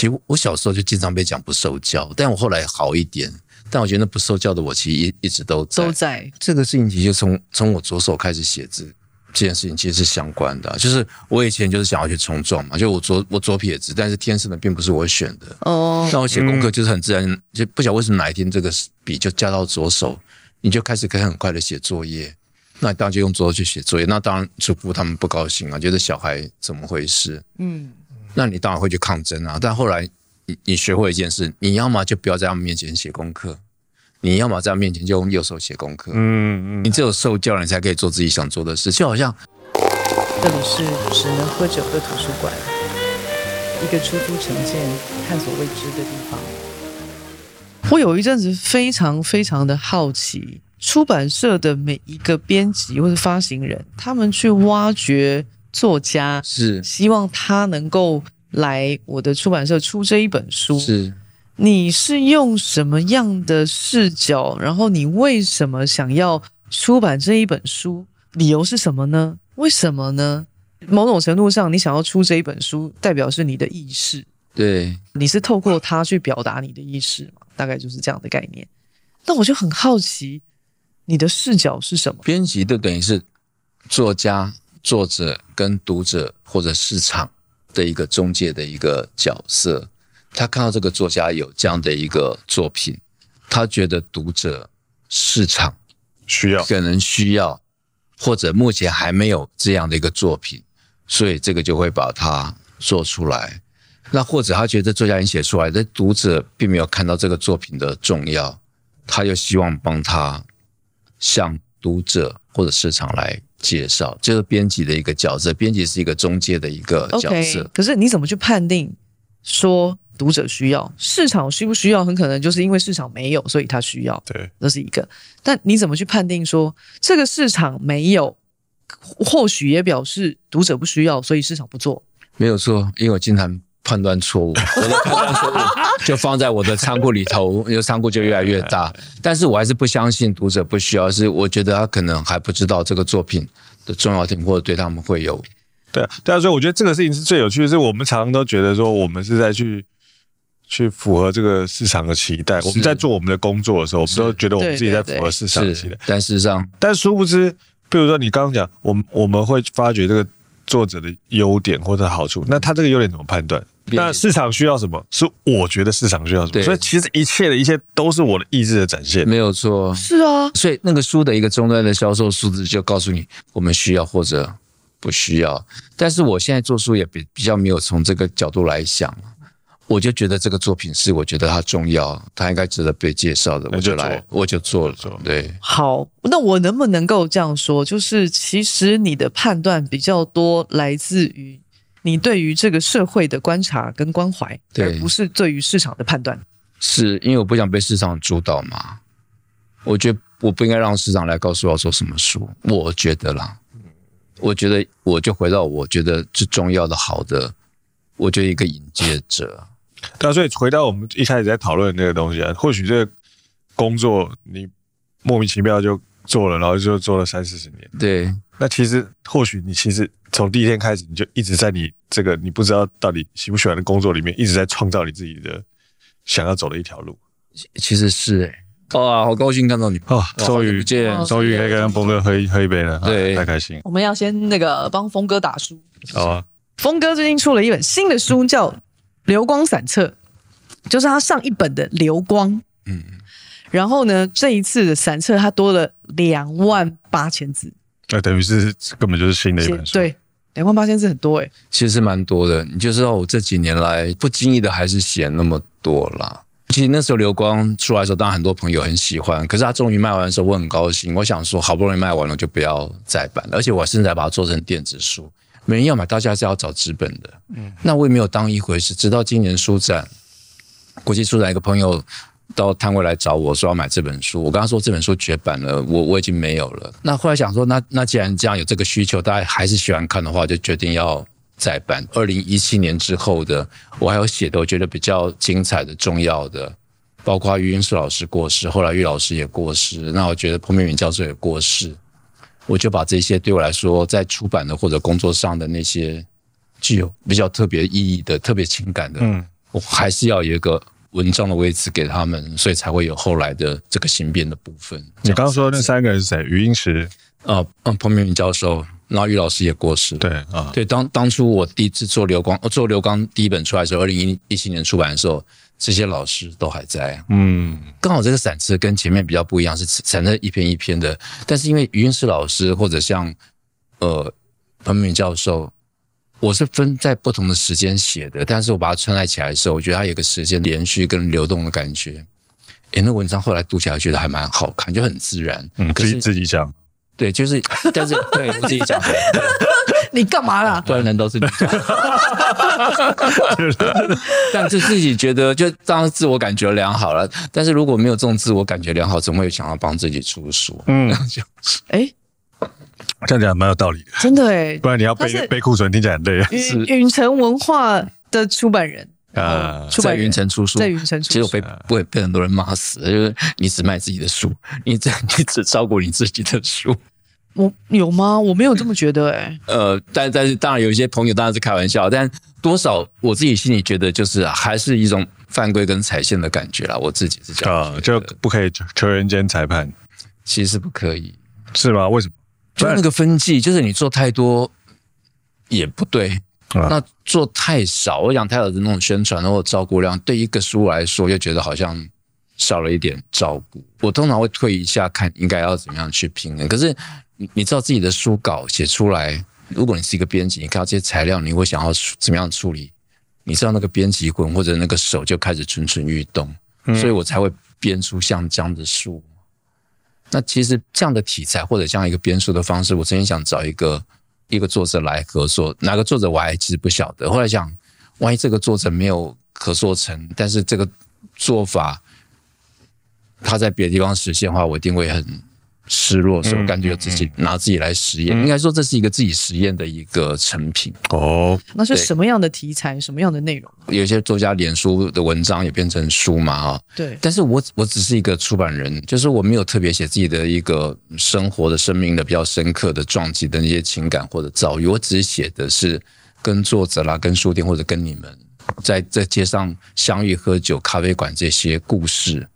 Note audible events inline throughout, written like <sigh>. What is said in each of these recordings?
其实我小时候就经常被讲不受教，但我后来好一点。但我觉得那不受教的我，其实一一直都在。都在这个事情，其实从从我左手开始写字这件事情，其实是相关的啊。就是我以前就是想要去冲撞嘛，就我左我左撇子，但是天生的并不是我选的。哦。那我写功课就是很自然，嗯、就不晓得为什么哪一天这个笔就加到左手，你就开始可以很快的写作业。那你当然就用左手去写作业。那当然，祖父他们不高兴啊，觉得小孩怎么回事？嗯。那你当然会去抗争啊。但后来。你你学会一件事，你要么就不要在他们面前写功课，你要么在他们面前就用右手写功课。嗯嗯，你只有受教，你才可以做自己想做的事。就好像这里是只能喝酒的图书馆，一个出租成见、探索未知的地方。我有一阵子非常非常的好奇，出版社的每一个编辑或者发行人，他们去挖掘作家，是希望他能够。来我的出版社出这一本书，是你是用什么样的视角？然后你为什么想要出版这一本书？理由是什么呢？为什么呢？某种程度上，你想要出这一本书，代表是你的意识。对，你是透过它去表达你的意识嘛？大概就是这样的概念。那我就很好奇，你的视角是什么？编辑就等于是作家、作者跟读者或者市场。的一个中介的一个角色，他看到这个作家有这样的一个作品，他觉得读者市场需要，可能需要，或者目前还没有这样的一个作品，所以这个就会把它做出来。那或者他觉得作家已经写出来，但读者并没有看到这个作品的重要，他又希望帮他向读者或者市场来。介绍就是编辑的一个角色，编辑是一个中介的一个角色。Okay, 可是你怎么去判定说读者需要，市场需不需要？很可能就是因为市场没有，所以他需要。对，这是一个。但你怎么去判定说这个市场没有，或许也表示读者不需要，所以市场不做？没有错，因为我经常判断错误，我的判断错误 <laughs> 就放在我的仓库里头，因为仓库就越来越大。但是我还是不相信读者不需要，是我觉得他可能还不知道这个作品的重要性，或者对他们会有。对啊，对啊，所以我觉得这个事情是最有趣的，是我们常常都觉得说，我们是在去去符合这个市场的期待。我们在做我们的工作的时候，我们都觉得我们自己在符合市场的期待。但事实上，但殊不知，比如说你刚刚讲，我们我们会发觉这个作者的优点或者好处，那他这个优点怎么判断？那市场需要什么？是我觉得市场需要什么？所以其实一切的一切都是我的意志的展现，没有错。是啊，所以那个书的一个终端的销售数字就告诉你，我们需要或者不需要。但是我现在做书也比比较没有从这个角度来想，我就觉得这个作品是我觉得它重要，它应该值得被介绍的，我就来，我就做了。对，好，那我能不能够这样说？就是其实你的判断比较多来自于。你对于这个社会的观察跟关怀，而不是对于市场的判断。是因为我不想被市场主导嘛？我觉得我不应该让市场来告诉我要做什么书。我觉得啦，我觉得我就回到我觉得最重要的好的，我觉得一个引介者。对啊，所以回到我们一开始在讨论的那个东西啊，或许这个工作你莫名其妙就做了，然后就做了三四十年。对。那其实，或许你其实从第一天开始，你就一直在你这个你不知道到底喜不喜欢的工作里面，一直在创造你自己的想要走的一条路。其实是哎、欸，哇，好高兴看到你哦，终于见，终于可以跟峰哥喝一喝一杯了，对，太开心。我们要先那个帮峰哥打书，好啊。峰哥最近出了一本新的书，叫《流光散册》，就是他上一本的《流光》，嗯，然后呢，这一次的散册他多了两万八千字。那等于是根本就是新的一本书，对，两万八千字很多诶，其实是蛮多的。你就知道我这几年来不经意的还是写那么多啦。其实那时候流光出来的时候，当然很多朋友很喜欢，可是他终于卖完的时候，我很高兴。我想说，好不容易卖完了，就不要再版了。而且我现在把它做成电子书，没人要买，大家是要找资本的。嗯，那我也没有当一回事。直到今年书展，国际书展一个朋友。到摊位来找我说要买这本书，我跟他说这本书绝版了，我我已经没有了。那后来想说，那那既然这样有这个需求，大家还是喜欢看的话，就决定要再版。二零一七年之后的，我还有写的我觉得比较精彩的、重要的，包括余英树老师过世，后来余老师也过世，那我觉得彭明敏教授也过世，我就把这些对我来说在出版的或者工作上的那些具有比较特别意义的、特别情感的，嗯。我还是要有一个文章的位置给他们，所以才会有后来的这个形变的部分。你刚刚说的那三个人是谁？余英时，呃，嗯，彭明敏教授，然后余老师也过世。对啊，对，当当初我第一次做刘光，我做刘刚第一本出来的时候，二零一七年出版的时候，这些老师都还在。嗯，刚好这个散册跟前面比较不一样，是散册一篇一篇的，但是因为余英时老师或者像呃彭明敏教授。我是分在不同的时间写的，但是我把它串在起来的时候，我觉得它有个时间连续跟流动的感觉。诶，那文章后来读起来觉得还蛮好看，就很自然。嗯，可是自己讲，对，就是，但是对我自己讲，<laughs> 你干嘛啦？不然人都是你讲。<laughs> <laughs> 但是自己觉得就当自我感觉良好了。但是如果没有这种自我感觉良好，怎么会想要帮自己出书？嗯，就诶这样讲蛮有道理的，真的哎，不然你要背背库存，听起来很累。是云城文化的出版人啊，在云城出书，在云城出书。其实我被被被很多人骂死，就是你只卖自己的书，你只你只照顾你自己的书。我有吗？我没有这么觉得哎。<laughs> 呃，但但是当然有一些朋友当然是开玩笑，但多少我自己心里觉得就是还是一种犯规跟踩线的感觉啦。我自己是这样啊，就不可以球员间裁判，其实不可以，是吗？为什么？就那个分际，就是你做太多也不对，啊、那做太少，我想太少的那种宣传或照顾量，对一个书来说又觉得好像少了一点照顾。我通常会退一下看，应该要怎么样去平衡。可是你你知道自己的书稿写出来，如果你是一个编辑，你看到这些材料，你会想要怎么样处理？你知道那个编辑魂或者那个手就开始蠢蠢欲动，嗯、所以我才会编出像这样的书。那其实这样的题材或者这样一个编书的方式，我曾经想找一个一个作者来合作，哪个作者我还其实不晓得。后来想，万一这个作者没有合作成，但是这个做法他在别的地方实现的话，我一定会很。失落，所以我感觉自己拿自己来实验，嗯、应该说这是一个自己实验的一个成品哦。那是什么样的题材，什么样的内容？有些作家脸书的文章也变成书嘛，哈。对。但是我我只是一个出版人，就是我没有特别写自己的一个生活的、生命的比较深刻的撞击的那些情感或者遭遇，我只是写的是跟作者啦、跟书店或者跟你们在在街上相遇、喝酒、咖啡馆这些故事。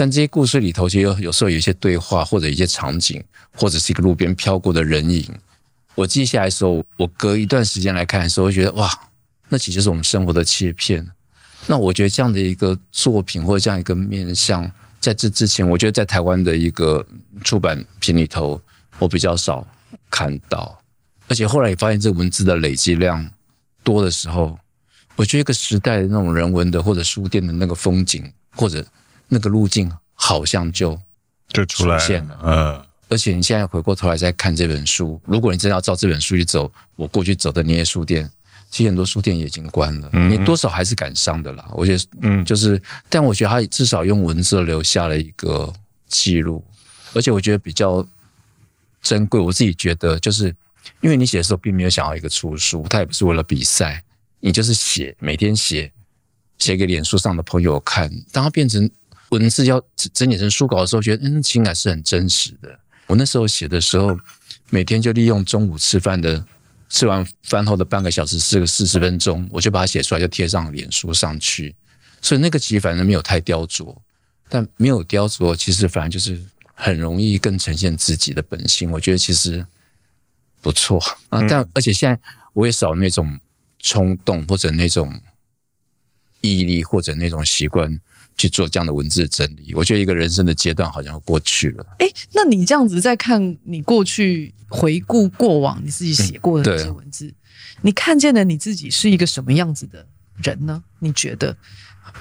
但这些故事里头，其实有有时候有一些对话，或者一些场景，或者是一个路边飘过的人影。我记下来的时候，我隔一段时间来看的时候，我觉得哇，那其实是我们生活的切片。那我觉得这样的一个作品，或者这样一个面向，在这之前，我觉得在台湾的一个出版品里头，我比较少看到。而且后来也发现，这文字的累积量多的时候，我觉得一个时代的那种人文的，或者书店的那个风景，或者。那个路径好像就就出来了，嗯。而且你现在回过头来再看这本书，如果你真的要照这本书去走，我过去走的那些书店，其实很多书店也已经关了，嗯、你多少还是感伤的啦。我觉得，嗯，就是，但我觉得他至少用文字留下了一个记录，而且我觉得比较珍贵。我自己觉得，就是因为你写的时候并没有想要一个出书，他也不是为了比赛，你就是写，每天写，写给脸书上的朋友看，当他变成。文字要整理成书稿的时候，觉得嗯，情感是很真实的。我那时候写的时候，每天就利用中午吃饭的，吃完饭后的半个小时，四个四十分钟，我就把它写出来，就贴上脸书上去。所以那个其实反正没有太雕琢，但没有雕琢，其实反而就是很容易更呈现自己的本性。我觉得其实不错啊，但而且现在我也少那种冲动或者那种毅力或者那种习惯。去做这样的文字整理，我觉得一个人生的阶段好像过去了。哎，那你这样子在看你过去回顾过往你自己写过的那些文字，嗯、你看见的你自己是一个什么样子的人呢？你觉得？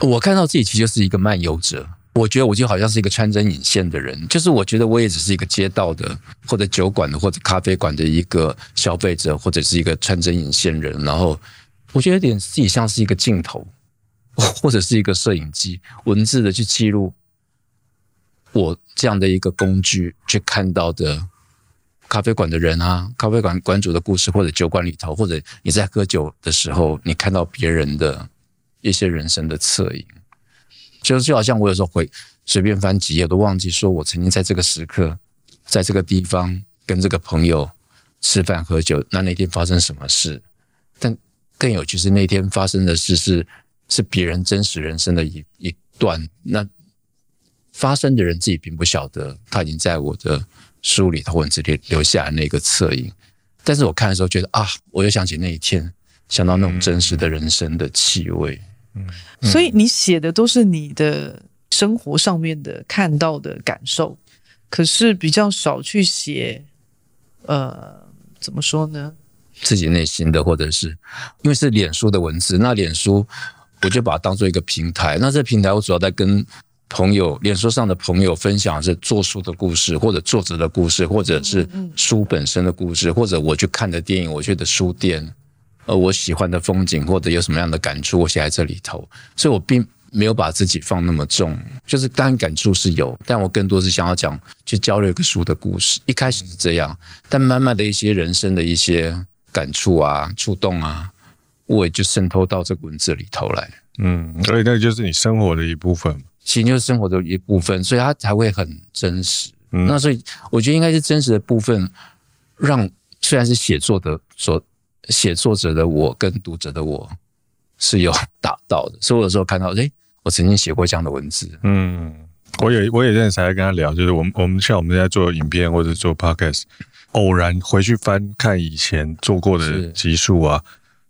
我看到自己其实就是一个漫游者，我觉得我就好像是一个穿针引线的人，就是我觉得我也只是一个街道的，或者酒馆的，或者咖啡馆的一个消费者，或者是一个穿针引线人。然后我觉得有点自己像是一个镜头。<laughs> 或者是一个摄影机，文字的去记录我这样的一个工具去看到的咖啡馆的人啊，咖啡馆馆主的故事，或者酒馆里头，或者你在喝酒的时候，你看到别人的一些人生的侧影，就就好像我有时候会随便翻几页，都忘记说我曾经在这个时刻，在这个地方跟这个朋友吃饭喝酒，那那天发生什么事？但更有趣是那天发生的事是。是别人真实人生的一一段，那发生的人自己并不晓得，他已经在我的书里头文字里留下来那个侧影。但是我看的时候觉得啊，我又想起那一天，想到那种真实的人生的气味。嗯，所以你写的都是你的生活上面的看到的感受，可是比较少去写，呃，怎么说呢？自己内心的，或者是因为是脸书的文字，那脸书我就把它当做一个平台。那这个平台我主要在跟朋友，脸书上的朋友分享是做书的故事，或者作者的故事，或者是书本身的故事，或者我去看的电影，我去的书店，呃，我喜欢的风景，或者有什么样的感触，我写在这里头。所以我并没有把自己放那么重，就是当然感触是有，但我更多是想要讲去交流一个书的故事。一开始是这样，但慢慢的一些人生的一些。感触啊，触动啊，我也就渗透到这个文字里头来。嗯，所以那个就是你生活的一部分，其实就是生活的一部分，所以它才会很真实。嗯，那所以我觉得应该是真实的部分，让虽然是写作的所写作者的我跟读者的我是有达到的。所以我有时候看到，诶，我曾经写过这样的文字。嗯，我也我也认识才跟他聊，就是我们我们像我们在做影片或者做 podcast。偶然回去翻看以前做过的集数啊，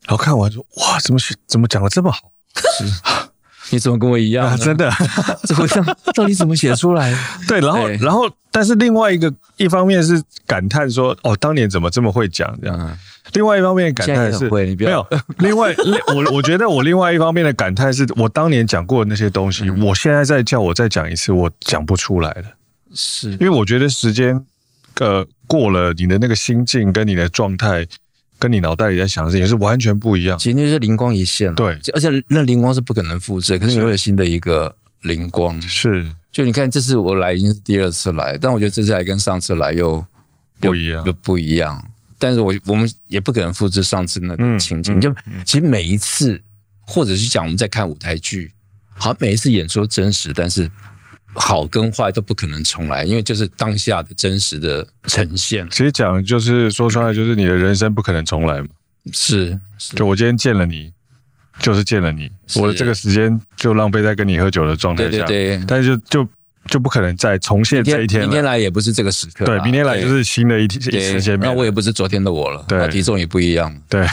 然后看完说哇，怎么写怎么讲的这么好？是，<laughs> 你怎么跟我一样、啊？真的，<laughs> 怎么样？到底怎么写出来？<laughs> 对，然后然后，但是另外一个一方面是感叹说，哦，当年怎么这么会讲这样？嗯、另外一方面感叹是会，你不要没有。另外，我我觉得我另外一方面的感叹是我当年讲过的那些东西，嗯、我现在再叫我再讲一次，我讲不出来了。是因为我觉得时间。呃，过了你的那个心境跟你的状态，跟你脑袋里在想的事情是完全不一样。其实那是灵光一现，对，而且那灵光是不可能复制，可是你会有新的一个灵光。是，就你看，这次我来已经是第二次来，但我觉得这次来跟上次来又不一样，又不一样。但是我我们也不可能复制上次那个情景。嗯、就其实每一次，或者是讲我们在看舞台剧，好，每一次演出真实，但是。好跟坏都不可能重来，因为就是当下的真实的呈现。其实讲就是说出来，就是你的人生不可能重来嘛。是，是就我今天见了你，就是见了你，我的这个时间就浪费在跟你喝酒的状态下。对对对。但是就就就不可能再重现这一天。明天来也不是这个时刻。对，明天来就是新的一天一时间。那我也不是昨天的我了。对，体重也不一样。对。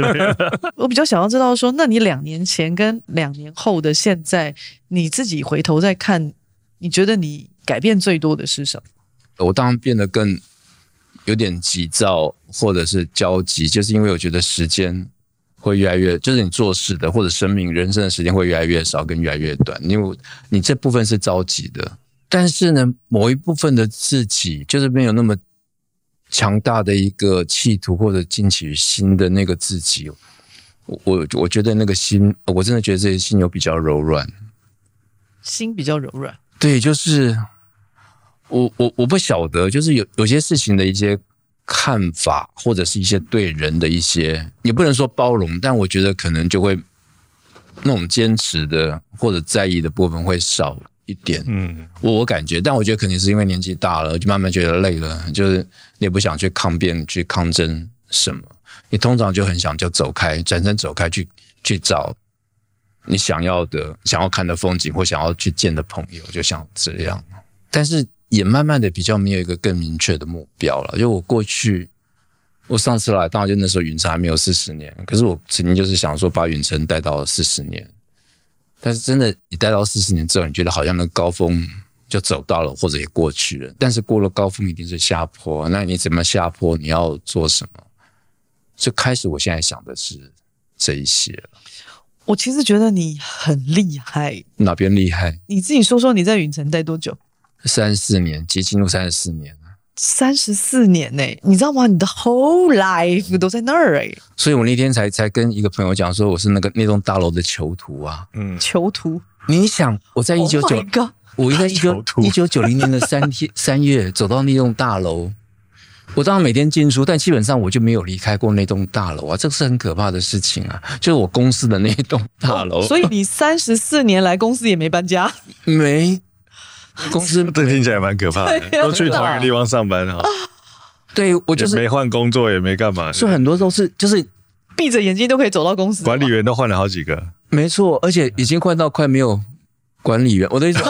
<laughs> 我比较想要知道说，那你两年前跟两年后的现在，你自己回头再看。你觉得你改变最多的是什么？我当然变得更有点急躁，或者是焦急，就是因为我觉得时间会越来越，就是你做事的或者生命人生的时间会越来越少，跟越来越短。因为你这部分是着急的，但是呢，某一部分的自己就是没有那么强大的一个企图或者进取心的那个自己。我我我觉得那个心，我真的觉得这些心有比较柔软，心比较柔软。对，就是我我我不晓得，就是有有些事情的一些看法，或者是一些对人的一些，也不能说包容，但我觉得可能就会那种坚持的或者在意的部分会少一点。嗯，我我感觉，但我觉得肯定是因为年纪大了，就慢慢觉得累了，就是你也不想去抗辩、去抗争什么，你通常就很想就走开，转身走开，去去找。你想要的、想要看的风景，或想要去见的朋友，就像这样。但是也慢慢的比较没有一个更明确的目标了。就我过去，我上次来，当然就那时候云城还没有四十年。可是我曾经就是想说，把云城带到四十年。但是真的，你带到四十年之后，你觉得好像那高峰就走到了，或者也过去了。但是过了高峰，一定是下坡。那你怎么下坡？你要做什么？就开始，我现在想的是这一些了。我其实觉得你很厉害，哪边厉害？你自己说说，你在云城待多久？三十四年，即进入三十四年了。三十四年呢、欸？你知道吗？你的 whole life 都在那儿哎、欸。所以我那天才才跟一个朋友讲说，我是那个那栋大楼的囚徒啊。嗯，囚徒。你想，我在一九九，我在一九一九九零年的三天三月走到那栋大楼。我当然每天进出，但基本上我就没有离开过那栋大楼啊，这个是很可怕的事情啊。就是我公司的那栋大楼，所以你三十四年来公司也没搬家，没公司，<laughs> 这听起来蛮可怕的，<laughs> 都去同一个地方上班哈。对，我就是没换工作，也没干嘛，所以很多都是就是闭着眼睛都可以走到公司，管理员都换了好几个。没错，而且已经换到快没有管理员。我的意思，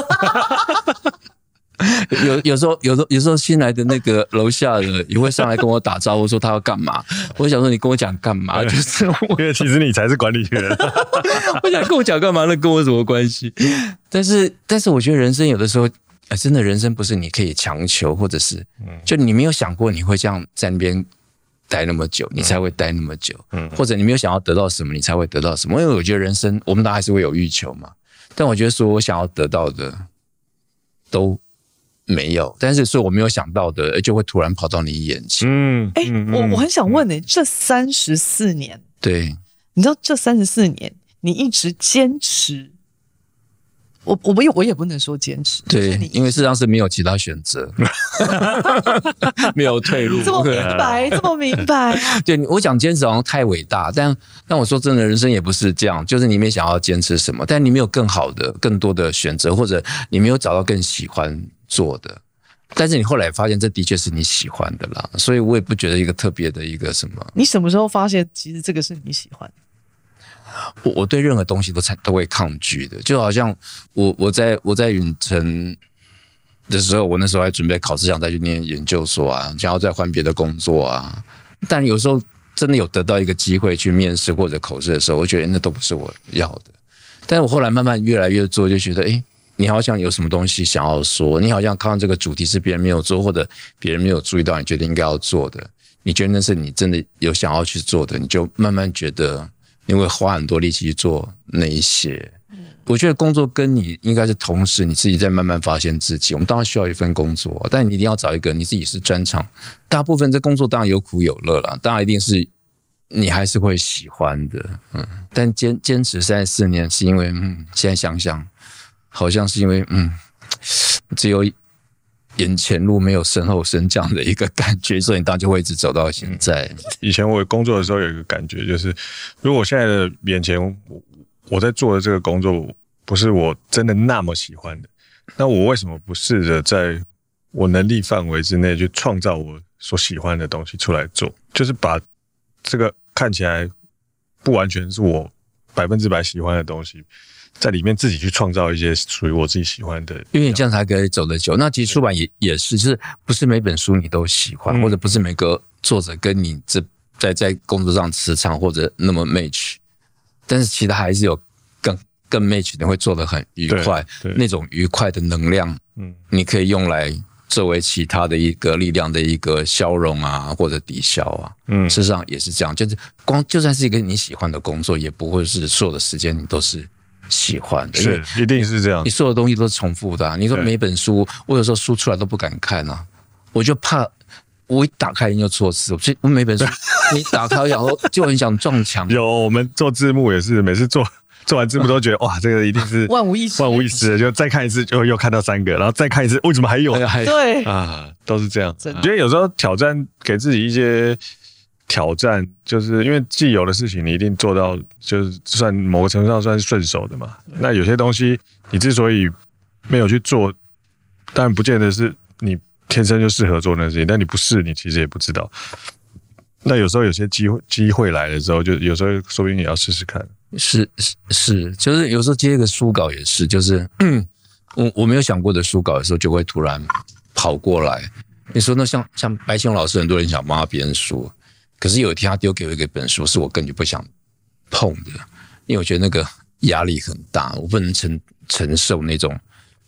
<laughs> 有有时候，有时候，有时候新来的那个楼下的也会上来跟我打招呼，说他要干嘛。<laughs> 我想说，你跟我讲干嘛？<laughs> 就是因为其实你才是管理员。我想跟我讲干嘛？那跟我什么关系？但是，但是我觉得人生有的时候，哎，真的人生不是你可以强求，或者是，就你没有想过你会这样在那边。待那么久，你才会待那么久。嗯，或者你没有想要得到什么，你才会得到什么。因为我觉得人生，我们大家还是会有欲求嘛。但我觉得说我想要得到的都没有，但是是我没有想到的，就会突然跑到你眼前。嗯，哎、欸，我我很想问呢、欸，这三十四年，对，你知道这三十四年，你一直坚持。我我没有，我也不能说坚持。对，因为事实上是没有其他选择，<laughs> 没有退路。这么明白，这么明白。<laughs> 对，我讲坚持好像太伟大，但但我说真的，人生也不是这样，就是你没想要坚持什么，但你没有更好的、更多的选择，或者你没有找到更喜欢做的，但是你后来发现这的确是你喜欢的啦，所以我也不觉得一个特别的一个什么。你什么时候发现其实这个是你喜欢的？我我对任何东西都才都会抗拒的，就好像我我在我在远程的时候，我那时候还准备考试，想再去念研究所啊，想要再换别的工作啊。但有时候真的有得到一个机会去面试或者口试的时候，我觉得那都不是我要的。但是我后来慢慢越来越做，就觉得，诶，你好像有什么东西想要说，你好像看到这个主题是别人没有做，或者别人没有注意到，你觉得应该要做的，你觉得那是你真的有想要去做的，你就慢慢觉得。你会花很多力气去做那一些，我觉得工作跟你应该是同时，你自己在慢慢发现自己。我们当然需要一份工作，但你一定要找一个你自己是专长。大部分这工作当然有苦有乐了，当然一定是你还是会喜欢的，嗯。但坚坚持三十四年，是因为嗯，现在想想，好像是因为嗯，<tsk> 只有。眼前路没有身后身这样的一个感觉，所以你当然就会一直走到现在。以前我工作的时候有一个感觉，就是如果现在的眼前我我在做的这个工作不是我真的那么喜欢的，那我为什么不试着在我能力范围之内去创造我所喜欢的东西出来做？就是把这个看起来不完全是我百分之百喜欢的东西。在里面自己去创造一些属于我自己喜欢的，因为你这样才可以走得久。那其实出版也也是，就是不是每本书你都喜欢，或者不是每个作者跟你这在在工作上磁场或者那么 match，但是其他还是有更更 match，你会做得很愉快，那种愉快的能量，嗯，你可以用来作为其他的一个力量的一个消融啊，或者抵消啊，嗯，事实上也是这样，就是光就算是一个你喜欢的工作，也不会是所有的时间你都是。喜欢的，是一定是这样。你所有东西都是重复的啊。你说每本书，我有时候书出来都不敢看啊，我就怕我一打开就错字。所以我每本书 <laughs> 你打开，然后就很想撞墙。有我们做字幕也是，每次做 <laughs> 做完字幕都觉得哇，这个一定是 <laughs> 万无一失，万无一失。就再看一次，就又看到三个，然后再看一次，为什么还有？对啊，都是这样。我觉得有时候挑战给自己一些。挑战就是因为既有的事情你一定做到，就是算某个程度上算是顺手的嘛。那有些东西你之所以没有去做，当然不见得是你天生就适合做那事情，但你不试，你其实也不知道。那有时候有些机会机会来了之后，就有时候说不定你要试试看。是是是，就是有时候接一个书稿也是，就是 <clears throat> 我我没有想过的书稿的时候，就会突然跑过来。你说那像像白熊老师，很多人想帮他编书。可是有一天，他丢给我一个本书，是我根本不想碰的，因为我觉得那个压力很大，我不能承承受那种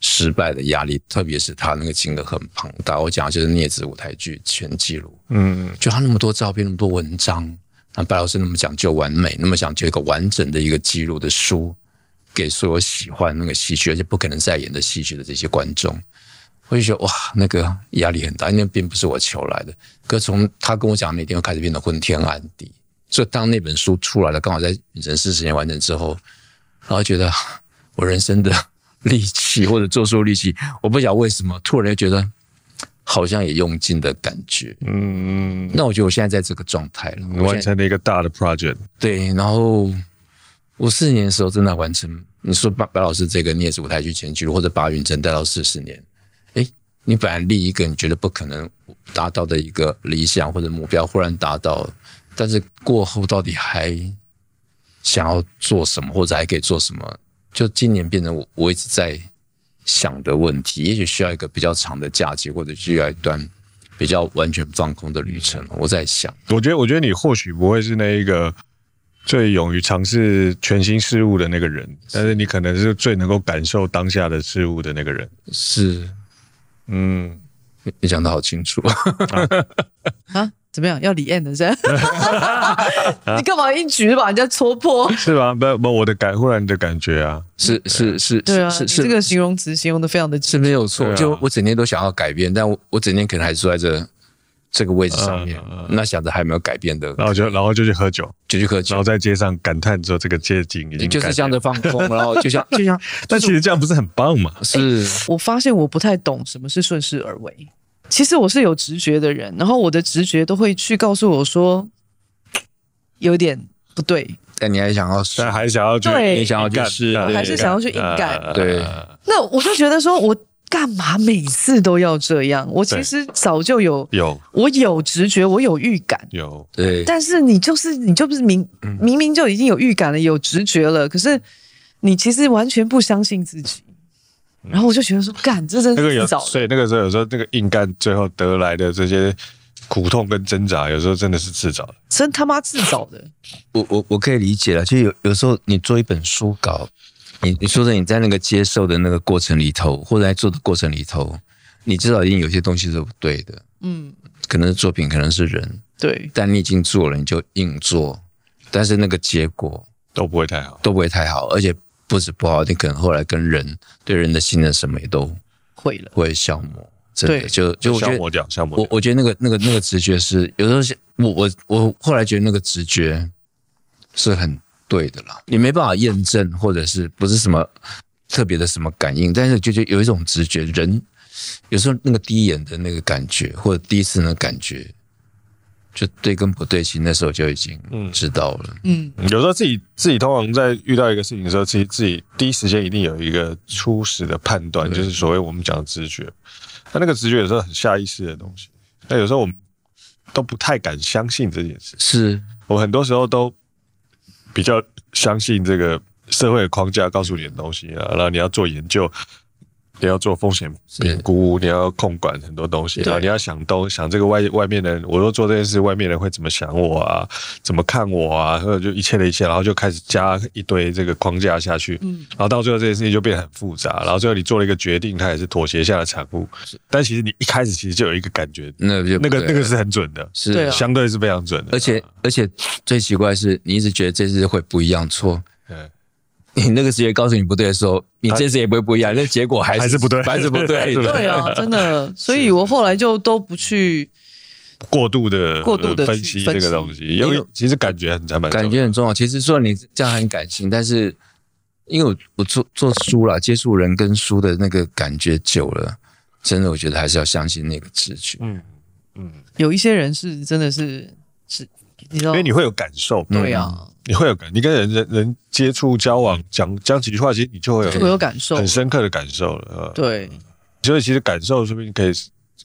失败的压力，特别是他那个金额很庞大。我讲的就是《镊子舞台剧全记录》，嗯，就他那么多照片，那么多文章，那白老师那么讲究完美，那么讲究一个完整的一个记录的书，给所有喜欢那个戏剧而且不可能再演的戏剧的这些观众。我就觉得哇，那个压力很大，因为并不是我求来的。可从他跟我讲那天，我开始变得昏天暗地。所以当那本书出来了，刚好在人世十年完成之后，然后觉得我人生的力气或者做书力气，我不晓得为什么，突然就觉得好像也用尽的感觉。嗯，那我觉得我现在在这个状态了，完成了一个大的 project。对，然后我四十年的时候正在完成。你说白白老师这个镊子舞台剧前记录，或者把云峥带到四十年。你本来立一个你觉得不可能达到的一个理想或者目标，忽然达到，但是过后到底还想要做什么，或者还可以做什么。就今年变成我我一直在想的问题，也许需要一个比较长的假期，或者需要一段比较完全放空的旅程。我在想，我觉得，我觉得你或许不会是那一个最勇于尝试全新事物的那个人，但是你可能是最能够感受当下的事物的那个人。是，嗯，你讲的好清楚啊。怎么样？要李 end 的是？<laughs> 你干嘛一局把人家戳破？是吧？不不，我的感忽然的感觉啊，是是是，对啊，是是这个形容词形容的非常的是没有错。就我整天都想要改变，但我我整天可能还是坐在这这个位置上面，那想着还有没有改变的，然后就然后就去喝酒，就去喝酒，然后在街上感叹说这个街景已经就是这样的放空，然后就像 <laughs> 就像，但其实这样不是很棒吗？是我发现我不太懂什么是顺势而为。其实我是有直觉的人，然后我的直觉都会去告诉我说，有点不对。但你还想要，但还想要，对，你想要去试，还是想要去硬干？对。那我就觉得说，我干嘛每次都要这样？我其实早就有有，我有直觉，我有预感，有对。但是你就是你就不是明明明就已经有预感了，有直觉了，可是你其实完全不相信自己。然后我就觉得说，干，这真是自找的。所以那个时候有时候那个硬干最后得来的这些苦痛跟挣扎，有时候真的是自找的，真他妈自找的。我我我可以理解了，其实有有时候你做一本书稿，你你说的你在那个接受的那个过程里头，或者在做的过程里头，你知道一定有些东西是不对的，嗯，可能是作品，可能是人，对，但你已经做了，你就硬做，但是那个结果都不会太好，都不会太好，而且。不止不好，你可能后来跟人对人的信任什么也都会了，会消磨。真的，就就我觉得消磨掉，消磨掉。我我觉得那个那个那个直觉是有时候是，我我我后来觉得那个直觉是很对的啦。你没办法验证，或者是不是什么特别的什么感应，但是就就有一种直觉，人有时候那个第一眼的那个感觉，或者第一次那感觉。就对跟不对，其实那时候就已经知道了。嗯，有时候自己自己通常在遇到一个事情的时候，自己自己第一时间一定有一个初始的判断，就是所谓我们讲的直觉。那那个直觉有时候很下意识的东西，那有时候我们都不太敢相信这件事。是我很多时候都比较相信这个社会的框架告诉你的东西啊，然后你要做研究。你要做风险评估，你要控管很多东西，然后你要想东想这个外外面的人，我说做这件事，外面人会怎么想我啊？怎么看我啊？或者就一切的一切，然后就开始加一堆这个框架下去，嗯，然后到最后这件事情就变得很复杂，然后最后你做了一个决定，它也是妥协下的产物。但其实你一开始其实就有一个感觉，那就那个那个是很准的，是相对是非常准的。而且而且最奇怪的是，你一直觉得这次会不一样错，对。你那个直觉告诉你不对的时候，你这次也不会不一样，那结果还是还是不对，还是不对。<laughs> 对啊，真的，所以我后来就都不去过度的过度的分析这个东西，因为其实感觉很蛮感觉很重要。其实说你这样很感性，但是因为我我做做书啦，接触人跟书的那个感觉久了，真的我觉得还是要相信那个直觉。嗯嗯，有一些人是真的是是，你知道，因为你会有感受。对啊。你会有感，你跟人人人接触交往，讲讲几句话，其实你就会有会有感受，很深刻的感受了。对，所以其实感受说不定可以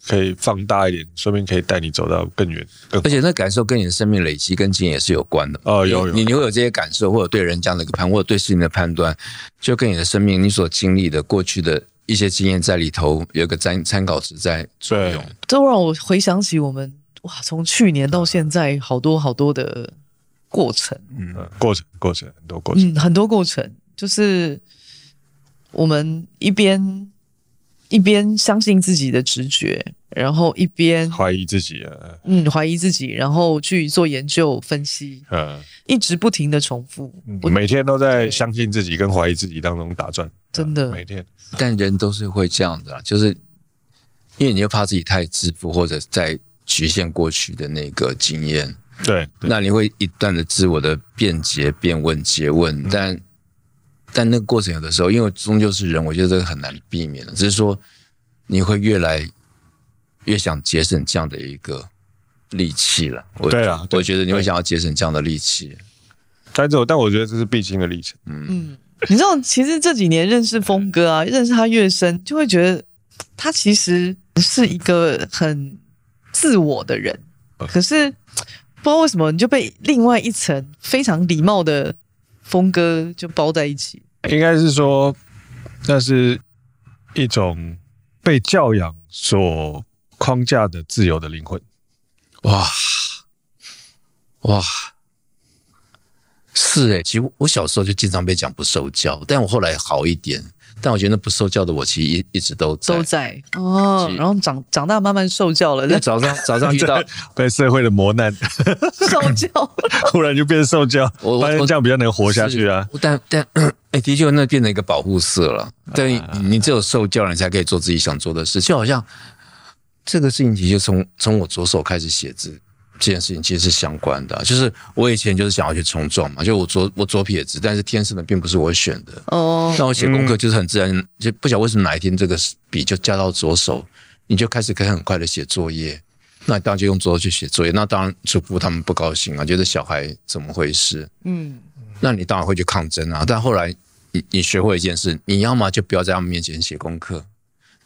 可以放大一点，说不定可以带你走到更远。更而且那感受跟你的生命累积跟经验也是有关的。哦，有有，你你会有这些感受，或者对人这样的一个判，或者对事情的判断，就跟你的生命你所经历的过去的一些经验在里头有一个参参考值在作用。这让我回想起我们哇，从去年到现在，好多好多的。过程，嗯，过程，过程，很多过程，嗯，很多过程，就是我们一边一边相信自己的直觉，然后一边怀疑自己啊，嗯，怀疑自己，然后去做研究分析，嗯，一直不停的重复，我每天都在相信自己跟怀疑自己当中打转，真的，每天，但人都是会这样的，就是因为你又怕自己太自负，或者在局限过去的那个经验。对，对，那你会一段的自我的辩解、辩问、诘问，嗯、但但那个过程有的时候，因为终究是人，我觉得这个很难避免的。只是说，你会越来越想节省这样的一个力气了。对啊，我觉得你会想要节省这样的力气。但这，但我觉得这是必经的历程。嗯嗯，你知道，其实这几年认识峰哥啊，认识他越深，就会觉得他其实是一个很自我的人，可是。不知道为什么，你就被另外一层非常礼貌的风格就包在一起。应该是说，那是一种被教养所框架的自由的灵魂。哇哇，是哎，其实我小时候就经常被讲不受教，但我后来好一点。但我觉得那不受教的我，其实一一直都在都在哦。然后长长大慢慢受教了。那早上 <laughs> 早上遇到 <laughs> 被社会的磨难，受教，<laughs> 忽然就变受教。我发现这样比较能活下去啊。但但哎，的确那变成一个保护色了。对，你只有受教，你才可以做自己想做的事。就好像这个事情，其实从从我左手开始写字。这件事情其实是相关的，就是我以前就是想要去冲撞嘛，就我左我左撇子，但是天生的并不是我选的哦。那我写功课就是很自然，嗯、就不晓得为什么哪一天这个笔就加到左手，你就开始可以很快的写作业。那你当然就用左手去写作业，那当然祖父他们不高兴啊，觉得小孩怎么回事？嗯，那你当然会去抗争啊。但后来你你学会一件事，你要么就不要在他们面前写功课。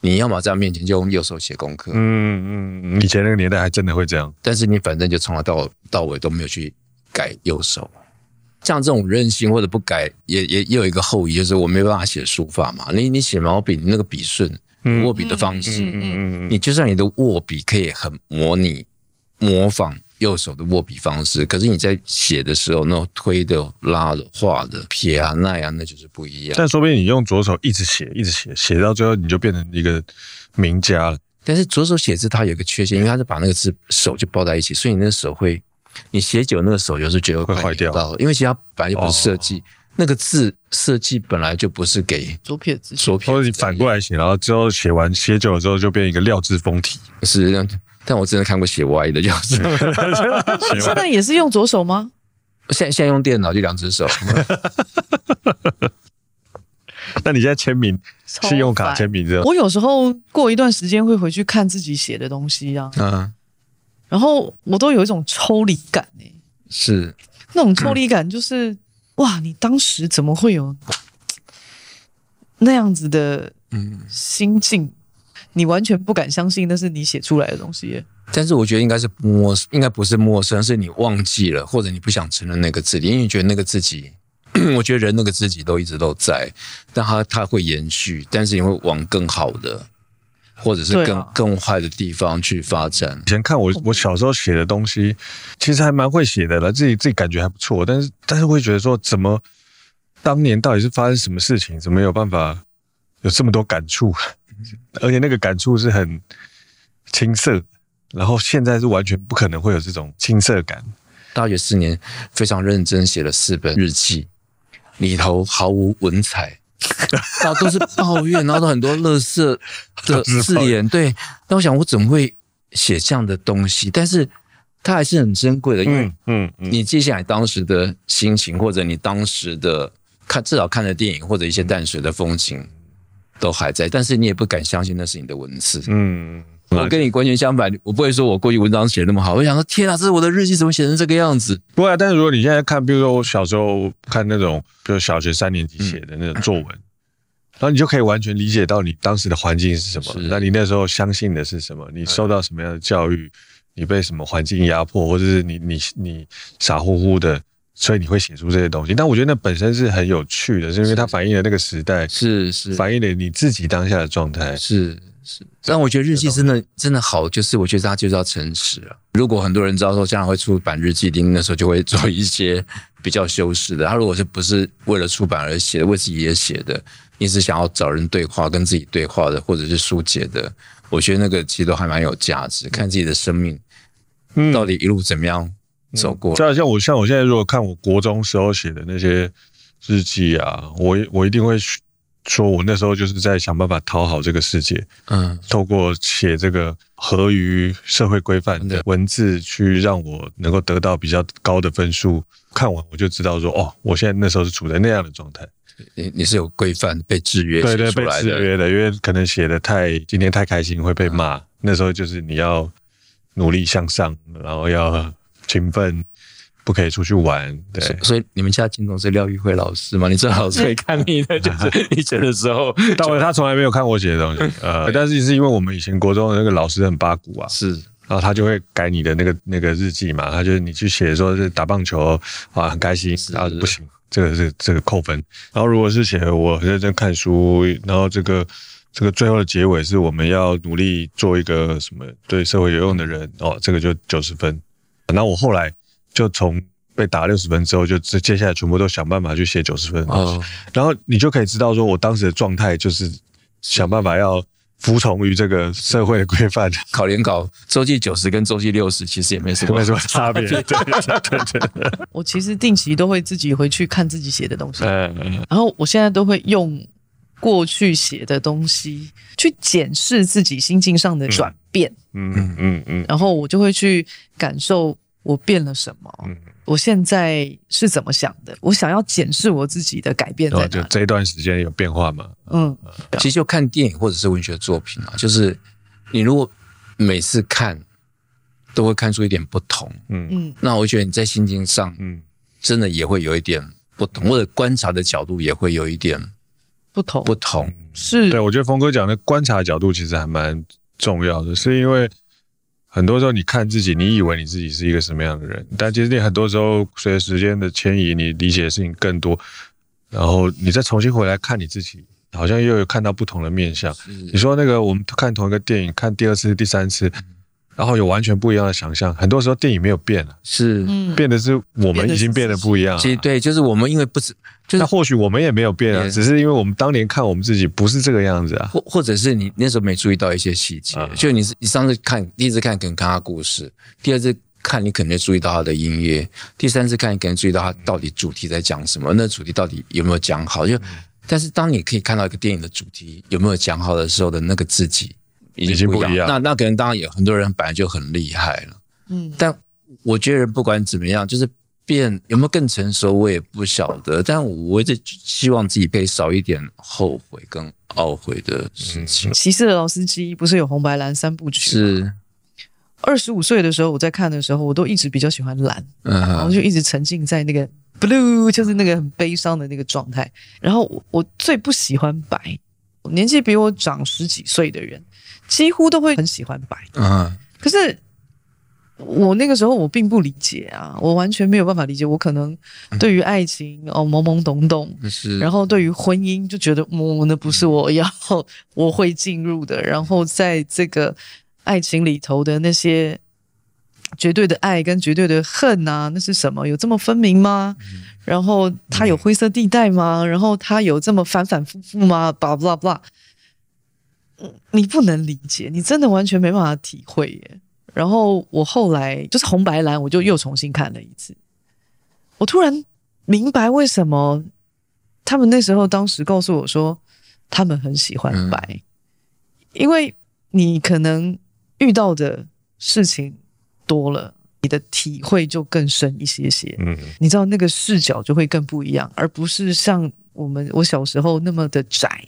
你要么在他面前就用右手写功课，嗯嗯，以前那个年代还真的会这样。但是你反正就从头到到尾都没有去改右手，像这种任性或者不改，也也也有一个后遗，就是我没办法写书法嘛。你你写毛笔，你那个笔顺，握笔的方式，嗯嗯嗯，你就算你的握笔可以很模拟模仿。右手的握笔方式，可是你在写的时候，那种推的、拉的、画的、撇啊、捺啊，那就是不一样。但说不定你用左手一直写，一直写，写到最后你就变成一个名家了。但是左手写字它有个缺陷，因为它是把那个字手就包在一起，所以你那个手会，你写久那个手有时候觉得会坏掉。因为其实它本来就不是设计、哦、那个字设计本来就不是给左撇子，左撇子，或者你反过来写，然后之后写完写久了之后就变一个料字封体，是这样。但我真的看过写歪的，就是现在也是用左手吗？现在现在用电脑就两只手。那你现在签名，信用卡签名这样？我有时候过一段时间会回去看自己写的东西啊，嗯，然后我都有一种抽离感哎、欸，是那种抽离感，就是、嗯、哇，你当时怎么会有那样子的嗯心境？你完全不敢相信那是你写出来的东西耶，但是我觉得应该是陌，应该不是陌生，是你忘记了，或者你不想承认那个自己，因为你觉得那个自己，我觉得人那个自己都一直都在，但他他会延续，但是你会往更好的，或者是更、啊、更坏的地方去发展。以前看我我小时候写的东西，其实还蛮会写的了，自己自己感觉还不错，但是但是会觉得说，怎么当年到底是发生什么事情，怎么有办法有这么多感触？而且那个感触是很青涩，然后现在是完全不可能会有这种青涩感。大学四年非常认真写了四本日记，里头毫无文采，<laughs> 然后都是抱怨，然后都很多乐色的字眼。对，那我想我怎么会写这样的东西？但是它还是很珍贵的，因为嗯，你记下来当时的心情，或者你当时的看至少看的电影，或者一些淡水的风景。都还在，但是你也不敢相信那是你的文字。嗯，我跟你完全相反，我不会说我过去文章写那么好。我想说，天啊，这是我的日记，怎么写成这个样子？不会啊，但是如果你现在看，比如说我小时候看那种，比如小学三年级写的那种作文，嗯、然后你就可以完全理解到你当时的环境是什么，那你那时候相信的是什么，你受到什么样的教育，你被什么环境压迫，或者是你你你傻乎乎的。所以你会写出这些东西，但我觉得那本身是很有趣的，是因为它反映了那个时代，是是反映了你自己当下的状态，是是。但我觉得日记真的真的好，就是我觉得它就是要诚实啊。如果很多人知道说将来会出版日记，一定那时候就会做一些比较修饰的。他如果是不是为了出版而写的，为自己也写的，你是想要找人对话、跟自己对话的，或者是疏解的，我觉得那个其实都还蛮有价值。看自己的生命到底一路怎么样。走过，像像我像我现在如果看我国中时候写的那些日记啊，我我一定会说，我那时候就是在想办法讨好这个世界，嗯，透过写这个合于社会规范的文字，去让我能够得到比较高的分数。看完我就知道说，哦，我现在那时候是处在那样的状态。你你是有规范被制约，对对，被制约的，因为可能写的太今天太开心会被骂。那时候就是你要努力向上，然后要。勤奋，不可以出去玩。对，所以你们家金总是廖玉辉老师吗？你正好可以看你的，<laughs> 就是以前的时候，但我他从来没有看我写的东西。<laughs> 呃，但是是因为我们以前国中的那个老师很八股啊，是然后他就会改你的那个那个日记嘛，他就是你去写说是打棒球啊很开心，然后不行，这个是这个扣分。然后如果是写我很认真看书，然后这个这个最后的结尾是我们要努力做一个什么对社会有用的人哦，这个就九十分。然后我后来就从被打六十分之后，就这接下来全部都想办法去写九十分。哦，然后你就可以知道说我当时的状态就是想办法要。服从于这个社会的规范，考联考周记九十跟周记六十其实也没什么没什么差别。对对对，<laughs> 我其实定期都会自己回去看自己写的东西，嗯嗯然后我现在都会用过去写的东西去检视自己心境上的转变。嗯嗯嗯嗯，然后我就会去感受我变了什么。嗯。我现在是怎么想的？我想要检视我自己的改变在哪里？就这一段时间有变化吗？嗯，其实就看电影或者是文学作品啊，就是你如果每次看都会看出一点不同，嗯嗯，那我觉得你在心境上，嗯，真的也会有一点不同，或者观察的角度也会有一点不同。不同是，对，我觉得峰哥讲的观察角度其实还蛮重要的，是因为。很多时候，你看自己，你以为你自己是一个什么样的人，但其实你很多时候随着时间的迁移，你理解的事情更多，然后你再重新回来看你自己，好像又有看到不同的面相。你说那个，我们看同一个电影，看第二次、第三次。然后有完全不一样的想象，很多时候电影没有变了，是，变的是我们已经变得不一样了。其实对，就是我们因为不是，就是那或许我们也没有变啊，只是因为我们当年看我们自己不是这个样子啊，或或者是你那时候没注意到一些细节，嗯、就你是你上次看第一次看可能看他故事，第二次看你可能注意到他的音乐，第三次看你可能注意到他到底主题在讲什么，那主题到底有没有讲好？就但是当你可以看到一个电影的主题有没有讲好的时候的那个自己。已经不一样，一样。那那可能当然有很多人本来就很厉害了，嗯，但我觉得不管怎么样，就是变有没有更成熟，我也不晓得。但我一直希望自己可以少一点后悔跟懊悔的事情。骑士的老司机不是有红白蓝三部曲？是。二十五岁的时候，我在看的时候，我都一直比较喜欢蓝，嗯，然后就一直沉浸在那个 blue，就是那个很悲伤的那个状态。然后我，我最不喜欢白，年纪比我长十几岁的人。几乎都会很喜欢白，嗯，可是我那个时候我并不理解啊，我完全没有办法理解。我可能对于爱情哦懵懵懂懂，是，然后对于婚姻就觉得，哦，那不是我要 <laughs> 我会进入的。然后在这个爱情里头的那些绝对的爱跟绝对的恨啊，那是什么？有这么分明吗？然后它有灰色地带吗？然后它有这么反反复复吗？巴拉巴拉。你不能理解，你真的完全没办法体会耶。然后我后来就是红白蓝，我就又重新看了一次。我突然明白为什么他们那时候当时告诉我说他们很喜欢白，嗯、因为你可能遇到的事情多了，你的体会就更深一些些。嗯，你知道那个视角就会更不一样，而不是像我们我小时候那么的窄。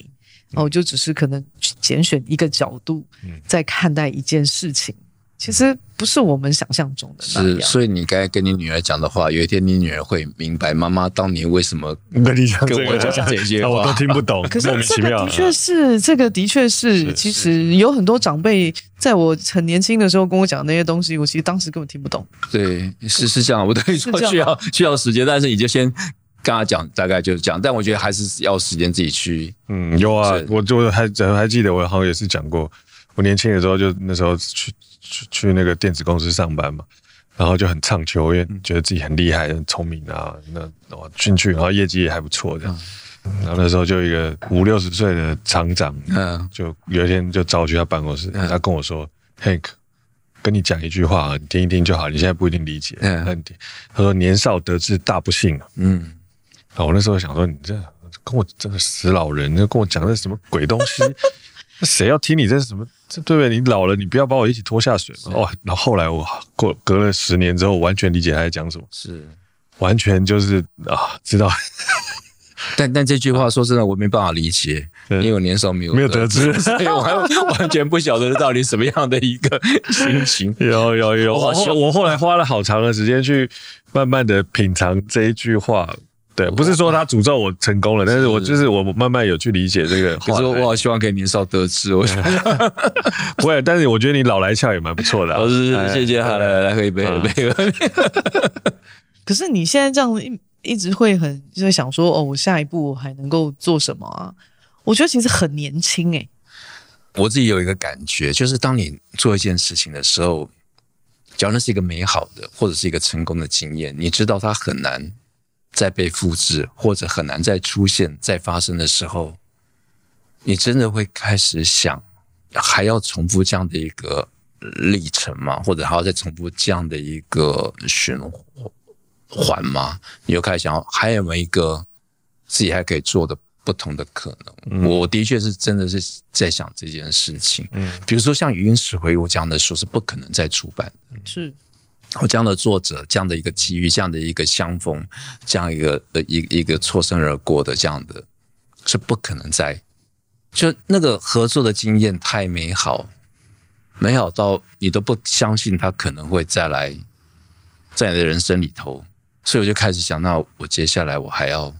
哦，就只是可能拣选一个角度在看待一件事情，其实不是我们想象中的那样。是，所以你刚才跟你女儿讲的话，有一天你女儿会明白妈妈当年为什么跟你讲跟我讲这些 <laughs> 话，我都听不懂。可是这个的确是，这个的确是，其实有很多长辈在我很年轻的时候跟我讲那些东西，我其实当时根本听不懂。对，是是这样，我等于说需要需要时间，但是你就先。跟他讲大概就是这样，但我觉得还是要时间自己去。嗯，有啊，我就还还记得，我好像也是讲过，我年轻的时候就那时候去去去那个电子公司上班嘛，然后就很唱秋，因为觉得自己很厉害、很聪明啊，那我进去，然后业绩也还不错这样。然后那时候就一个五六十岁的厂长，嗯，就有一天就找我去他办公室，他跟我说：“Hank，跟你讲一句话，你听一听就好，你现在不一定理解。”嗯，他说：“年少得志大不幸。”嗯。啊我那时候想说，你这跟我这个死老人，跟我讲这什么鬼东西？<laughs> 那谁要听你这是什么？这对不对？你老了，你不要把我一起拖下水嘛。哦，然后后来我过隔了十年之后，完全理解他在讲什么，是完全就是啊，知道。<laughs> 但但这句话说真的，我没办法理解，因为我年少没有没有得知，所以我还 <laughs> 完全不晓得到底什么样的一个心情。有有有，我我后来花了好长的时间去慢慢的品尝这一句话。对，不是说他诅咒我成功了，但是我就是我慢慢有去理解这个。可是我好希望可以年少得志，我想 <laughs> 不会，但是我觉得你老来俏也蛮不错的。老师，谢谢，好来来喝一杯，喝一杯。<laughs> 可是你现在这样一一直会很就会想说，哦，我下一步还能够做什么啊？我觉得其实很年轻哎。我自己有一个感觉，就是当你做一件事情的时候，只要那是一个美好的或者是一个成功的经验，你知道它很难再被复制，或者很难再出现、再发生的时候，你真的会开始想，还要重复这样的一个历程吗？或者还要再重复这样的一个循环吗？你就开始想，还有没有一个自己还可以做的？不同的可能，我的确是真的是在想这件事情。嗯，比如说像《语音时回忆录》这样的书是不可能再出版的。是，我这样的作者，这样的一个机遇，这样的一个相逢，这样一个呃一一个错身而过的这样的，是不可能再。就那个合作的经验太美好，美好到你都不相信他可能会再来，在你的人生里头。所以我就开始想，那我接下来我还要。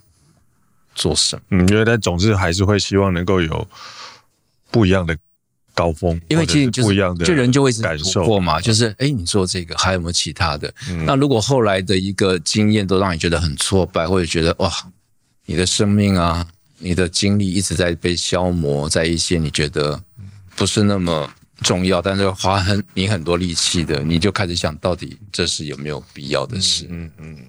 做什么？嗯，因为但总之还是会希望能够有不一样的高峰，因为其实就是不一样的，就人就会感受过嘛。就是哎，你做这个还有没有其他的？嗯、那如果后来的一个经验都让你觉得很挫败，或者觉得哇，你的生命啊，你的精力一直在被消磨在一些你觉得不是那么重要，但是花很你很多力气的，你就开始想到底这是有没有必要的事？嗯嗯。嗯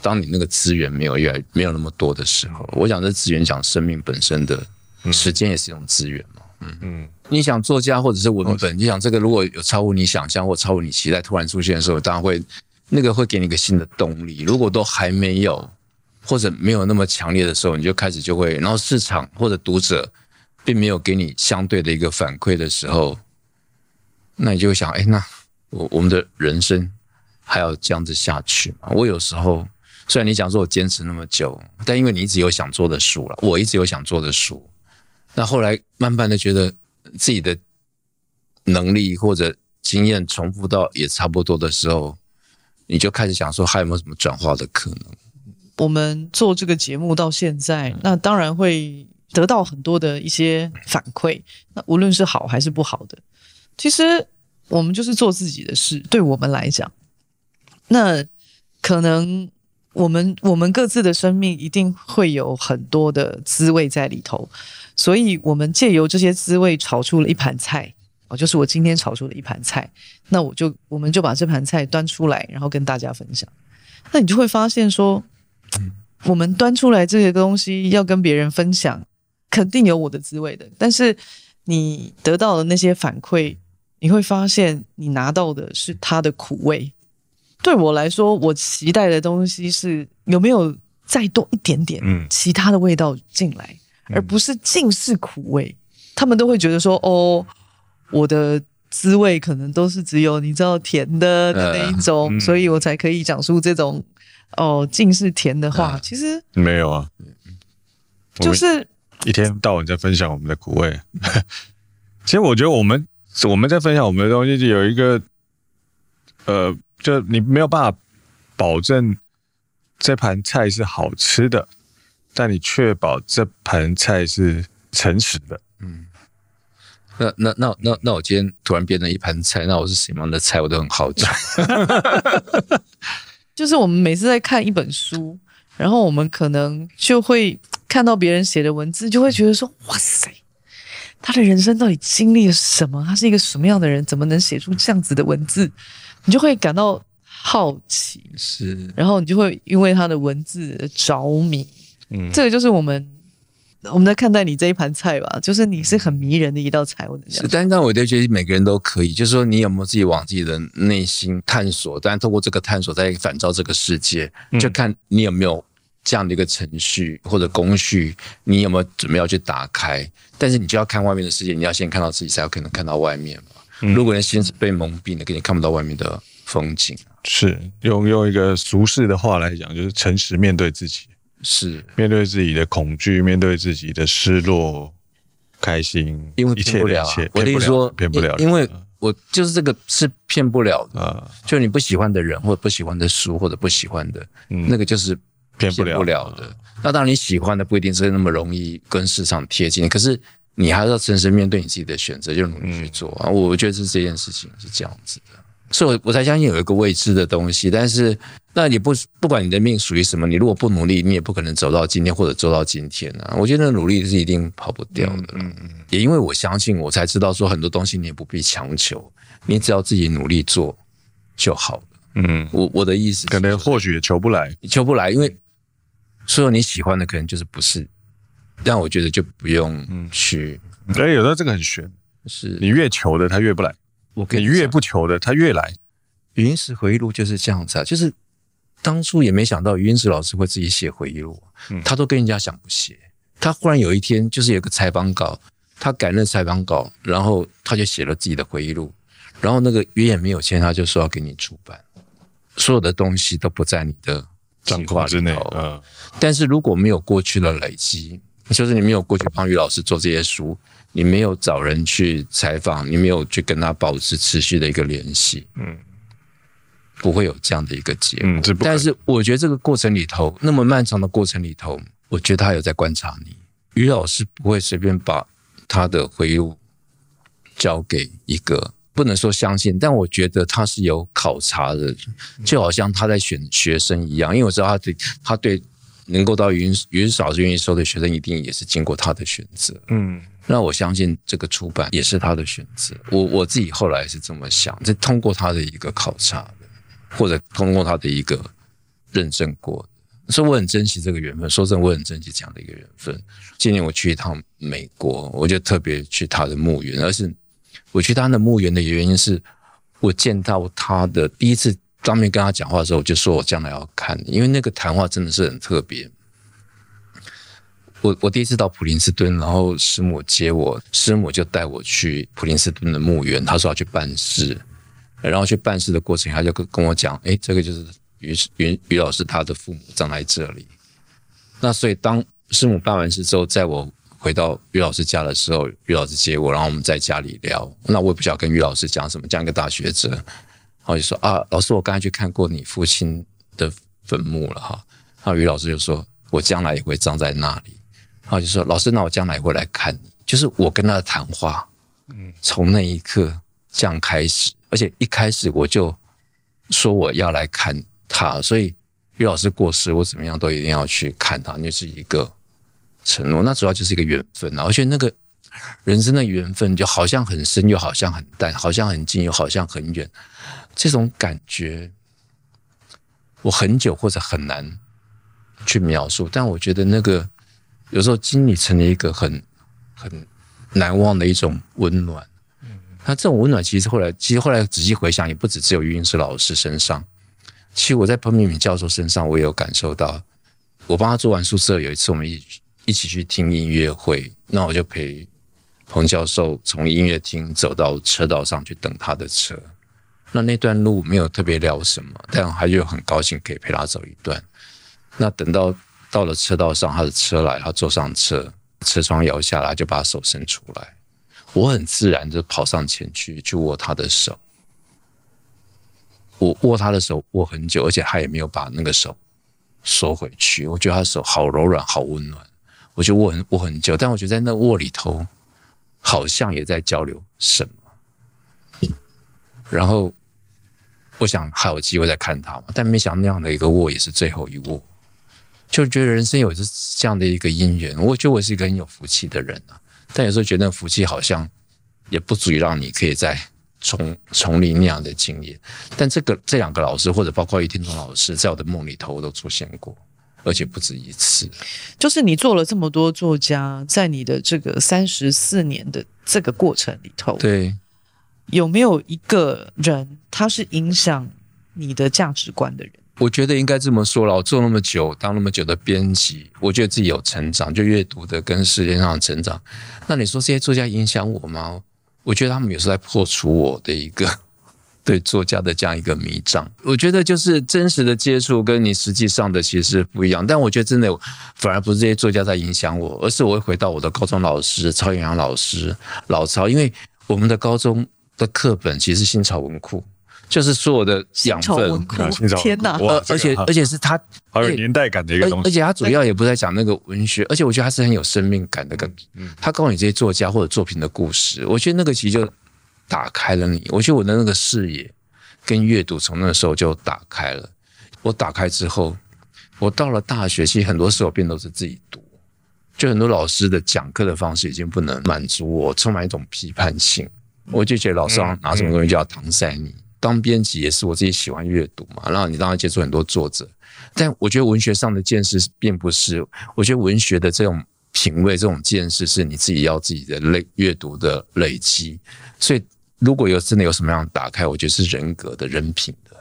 当你那个资源没有越来没有那么多的时候，我想这资源讲生命本身的时间也是一种资源嘛。嗯嗯，你想作家或者是文本，你想这个如果有超乎你想象或超乎你期待突然出现的时候，当然会那个会给你一个新的动力。如果都还没有或者没有那么强烈的时候，你就开始就会，然后市场或者读者并没有给你相对的一个反馈的时候，那你就会想，哎，那我我们的人生还要这样子下去吗？我有时候。虽然你讲说我坚持那么久，但因为你一直有想做的书了，我一直有想做的书，那后来慢慢的觉得自己的能力或者经验重复到也差不多的时候，你就开始想说还有没有什么转化的可能？我们做这个节目到现在，那当然会得到很多的一些反馈，那无论是好还是不好的，其实我们就是做自己的事，对我们来讲，那可能。我们我们各自的生命一定会有很多的滋味在里头，所以我们借由这些滋味炒出了一盘菜，哦，就是我今天炒出了一盘菜。那我就我们就把这盘菜端出来，然后跟大家分享。那你就会发现说，我们端出来这些东西要跟别人分享，肯定有我的滋味的。但是你得到的那些反馈，你会发现你拿到的是它的苦味。对我来说，我期待的东西是有没有再多一点点其他的味道进来，嗯、而不是尽是苦味。他们都会觉得说：“哦，我的滋味可能都是只有你知道甜的的那一种，呃嗯、所以我才可以讲出这种哦尽是甜的话。呃”其实没有啊，就是一天到晚在分享我们的苦味。<laughs> 其实我觉得我们我们在分享我们的东西，就有一个呃。就你没有办法保证这盘菜是好吃的，但你确保这盘菜是诚实的。嗯，那那那那那我今天突然变成一盘菜，那我是什么样的菜？我都很好奇。<laughs> 就是我们每次在看一本书，然后我们可能就会看到别人写的文字，就会觉得说：“哇塞，他的人生到底经历了什么？他是一个什么样的人？怎么能写出这样子的文字？”你就会感到好奇，是，然后你就会因为他的文字着迷，嗯，这个就是我们我们在看待你这一盘菜吧，就是你是很迷人的一道菜，我的是，但但我就觉得每个人都可以，就是说你有没有自己往自己的内心探索，但通过这个探索再反照这个世界，就看你有没有这样的一个程序或者工序，你有没有准备要去打开，但是你就要看外面的世界，你要先看到自己，才有可能看到外面嘛。如果人心是被蒙蔽的，给你看不到外面的风景。是用用一个俗世的话来讲，就是诚实面对自己，是。面对自己的恐惧，面对自己的失落、开心，因为骗不了。我跟你说，骗不了，因为我就是这个是骗不了的。就你不喜欢的人，或者不喜欢的书，或者不喜欢的，那个就是骗不了。的。那当然，你喜欢的不一定是那么容易跟市场贴近，可是你还是要诚实面对你自己的选择，就努力去做。啊。我觉得是这件事情是这样子的，所以我我才相信有一个未知的东西。但是，那你不不管你的命属于什么，你如果不努力，你也不可能走到今天或者做到今天啊。我觉得努力是一定跑不掉的。嗯嗯。也因为我相信，我才知道说很多东西你也不必强求，你只要自己努力做就好了。嗯，我我的意思可能或许也求不来，求不来，因为。所有你喜欢的可能就是不是，但我觉得就不用去。哎、嗯，有时候这个很悬，是你越求的他越不来，我跟你越不求的他越来。余英时回忆录就是这样子啊，就是当初也没想到余英时老师会自己写回忆录，嗯，他都跟人家想不写，他忽然有一天就是有个采访稿，他改那采访稿，然后他就写了自己的回忆录，然后那个约也没有签，他就说要给你出版，所有的东西都不在你的。状况之内，嗯，但是如果没有过去的累积，就是你没有过去帮余老师做这些书，你没有找人去采访，你没有去跟他保持持续的一个联系，嗯，不会有这样的一个结果。嗯，但是我觉得这个过程里头，那么漫长的过程里头，我觉得他有在观察你。于老师不会随便把他的回忆录交给一个。不能说相信，但我觉得他是有考察的，就好像他在选学生一样。因为我知道他对他对能够到云云少是愿意收的学生，一定也是经过他的选择。嗯，那我相信这个出版也是他的选择。我我自己后来是这么想，这通过他的一个考察的，或者通过他的一个认证过的，所以我很珍惜这个缘分。说真的，我很珍惜这样的一个缘分。今年我去一趟美国，我就特别去他的墓园，而是。我去他的墓园的原因是，我见到他的第一次当面跟他讲话的时候，我就说我将来要看，因为那个谈话真的是很特别。我我第一次到普林斯顿，然后师母接我，师母就带我去普林斯顿的墓园，他说要去办事，然后去办事的过程，他就跟跟我讲，哎，这个就是于于于老师他的父母葬在这里。那所以当师母办完事之后，在我。回到于老师家的时候，于老师接我，然后我们在家里聊。那我也不晓得跟于老师讲什么，讲一个大学者，然后就说啊，老师，我刚才去看过你父亲的坟墓了哈。然后余老师就说，我将来也会葬在那里。然后就说，老师，那我将来会来看你。就是我跟他的谈话，嗯，从那一刻这样开始，而且一开始我就说我要来看他，所以于老师过世，我怎么样都一定要去看他，那是一个。承诺，那主要就是一个缘分啊！而且那个人生的缘分，就好像很深，又好像很淡，好像很近，又好像很远。这种感觉，我很久或者很难去描述。但我觉得那个有时候经历成了一个很很难忘的一种温暖。那这种温暖，其实后来，其实后来仔细回想，也不止只有余英时老师身上。其实我在彭明敏教授身上，我也有感受到。我帮他做完宿舍，有一次我们一。一起去听音乐会，那我就陪彭教授从音乐厅走到车道上去等他的车。那那段路没有特别聊什么，但他就很高兴可以陪他走一段。那等到到了车道上，他的车来，他坐上车，车窗摇下来，就把手伸出来。我很自然就跑上前去，去握他的手。我握他的手握很久，而且他也没有把那个手收回去。我觉得他的手好柔软，好温暖。我就握很握很久，但我觉得在那握里头，好像也在交流什么。然后我想还有机会再看他嘛，但没想到那样的一个握也是最后一握，就觉得人生有着这样的一个因缘。我觉得我是一个很有福气的人啊，但有时候觉得福气好像也不足以让你可以在重 <laughs> 重临那样的经验。但这个这两个老师，或者包括于天同老师，在我的梦里头都出现过。而且不止一次，就是你做了这么多作家，在你的这个三十四年的这个过程里头，对，有没有一个人他是影响你的价值观的人？我觉得应该这么说了。我做那么久，当那么久的编辑，我觉得自己有成长，就阅读的跟世界上的成长。那你说这些作家影响我吗？我觉得他们有时候在破除我的一个。<laughs> 对作家的这样一个迷障，我觉得就是真实的接触跟你实际上的其实不一样。但我觉得真的反而不是这些作家在影响我，而是我会回到我的高中老师曹远洋老师老曹，因为我们的高中的课本其实是新潮文库，就是所有的养分。天哪！而而且而且是他好有年代感的一个东西。而且他主要也不在讲那个文学，而且我觉得他是很有生命感的。个他告诉你这些作家或者作品的故事，我觉得那个其实就打开了你。我觉得我的那个视野跟阅读从那个时候就打开了。我打开之后，我到了大学，其实很多时候变都是自己读。就很多老师的讲课的方式已经不能满足我，充满一种批判性。我就觉得老师拿什么东西就要搪塞你。当编辑也是我自己喜欢阅读嘛，然后你当然接触很多作者，但我觉得文学上的见识并不是。我觉得文学的这种品味、这种见识是你自己要自己的累阅读的累积。所以如果有真的有什么样打开，我觉得是人格的人品的。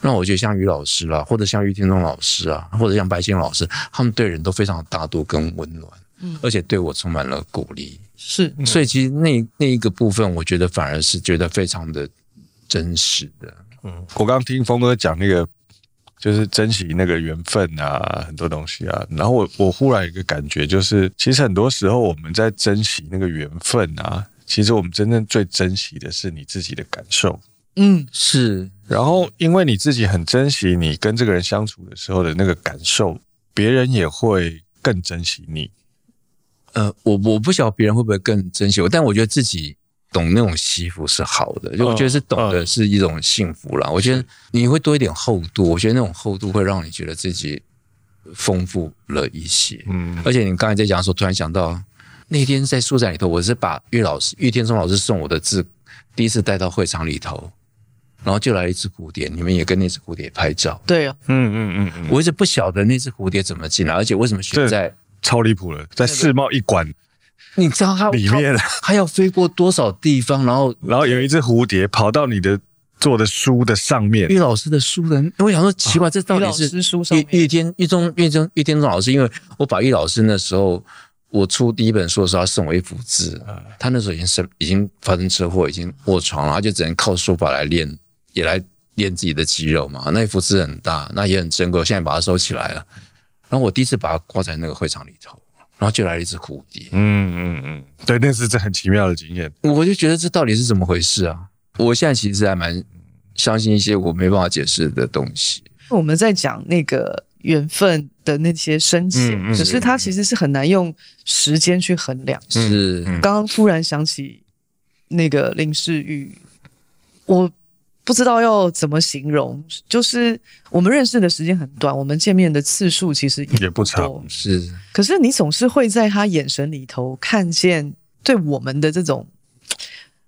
那我觉得像于老师啦，或者像于天中老师啊，或者像白先老师，他们对人都非常大度跟温暖，嗯，而且对我充满了鼓励，是，所以其实那那一个部分，我觉得反而是觉得非常的真实的。嗯，我刚刚听峰哥讲那个，就是珍惜那个缘分啊，很多东西啊，然后我我忽然有一个感觉，就是其实很多时候我们在珍惜那个缘分啊，其实我们真正最珍惜的是你自己的感受。嗯，是。然后，因为你自己很珍惜你跟这个人相处的时候的那个感受，别人也会更珍惜你。呃，我我不晓得别人会不会更珍惜我，但我觉得自己懂那种惜福是好的，就我觉得是懂的是一种幸福啦。我觉得你会多一点厚度，我觉得那种厚度会让你觉得自己丰富了一些。嗯，而且你刚才在讲的时候，突然想到那天在书展里头，我是把玉老师、玉天松老师送我的字第一次带到会场里头。然后就来一只蝴蝶，你们也跟那只蝴蝶拍照。对啊，嗯嗯嗯嗯，我一直不晓得那只蝴蝶怎么进来，而且为什么选在超离谱了，在世贸一馆，你知道它里面它要飞过多少地方，然后然后有一只蝴蝶跑到你的做的书的上面，玉老师的书人，我想说奇怪，这到底是玉玉天玉中玉中玉天中老师，因为我把玉老师那时候我出第一本书的时候，他送我一幅字，他那时候已经生已经发生车祸，已经卧床了，他就只能靠书法来练。也来练自己的肌肉嘛，那一幅字很大，那也很珍贵。我现在把它收起来了。然后我第一次把它挂在那个会场里头，然后就来了一只蝴蝶。嗯嗯嗯，对，那是这很奇妙的经验。我就觉得这到底是怎么回事啊？我现在其实还蛮相信一些我没办法解释的东西。我们在讲那个缘分的那些深浅，嗯嗯、可是它其实是很难用时间去衡量。是，刚刚突然想起那个林世玉，我。不知道要怎么形容，就是我们认识的时间很短，我们见面的次数其实也不，也不长，是。可是你总是会在他眼神里头看见对我们的这种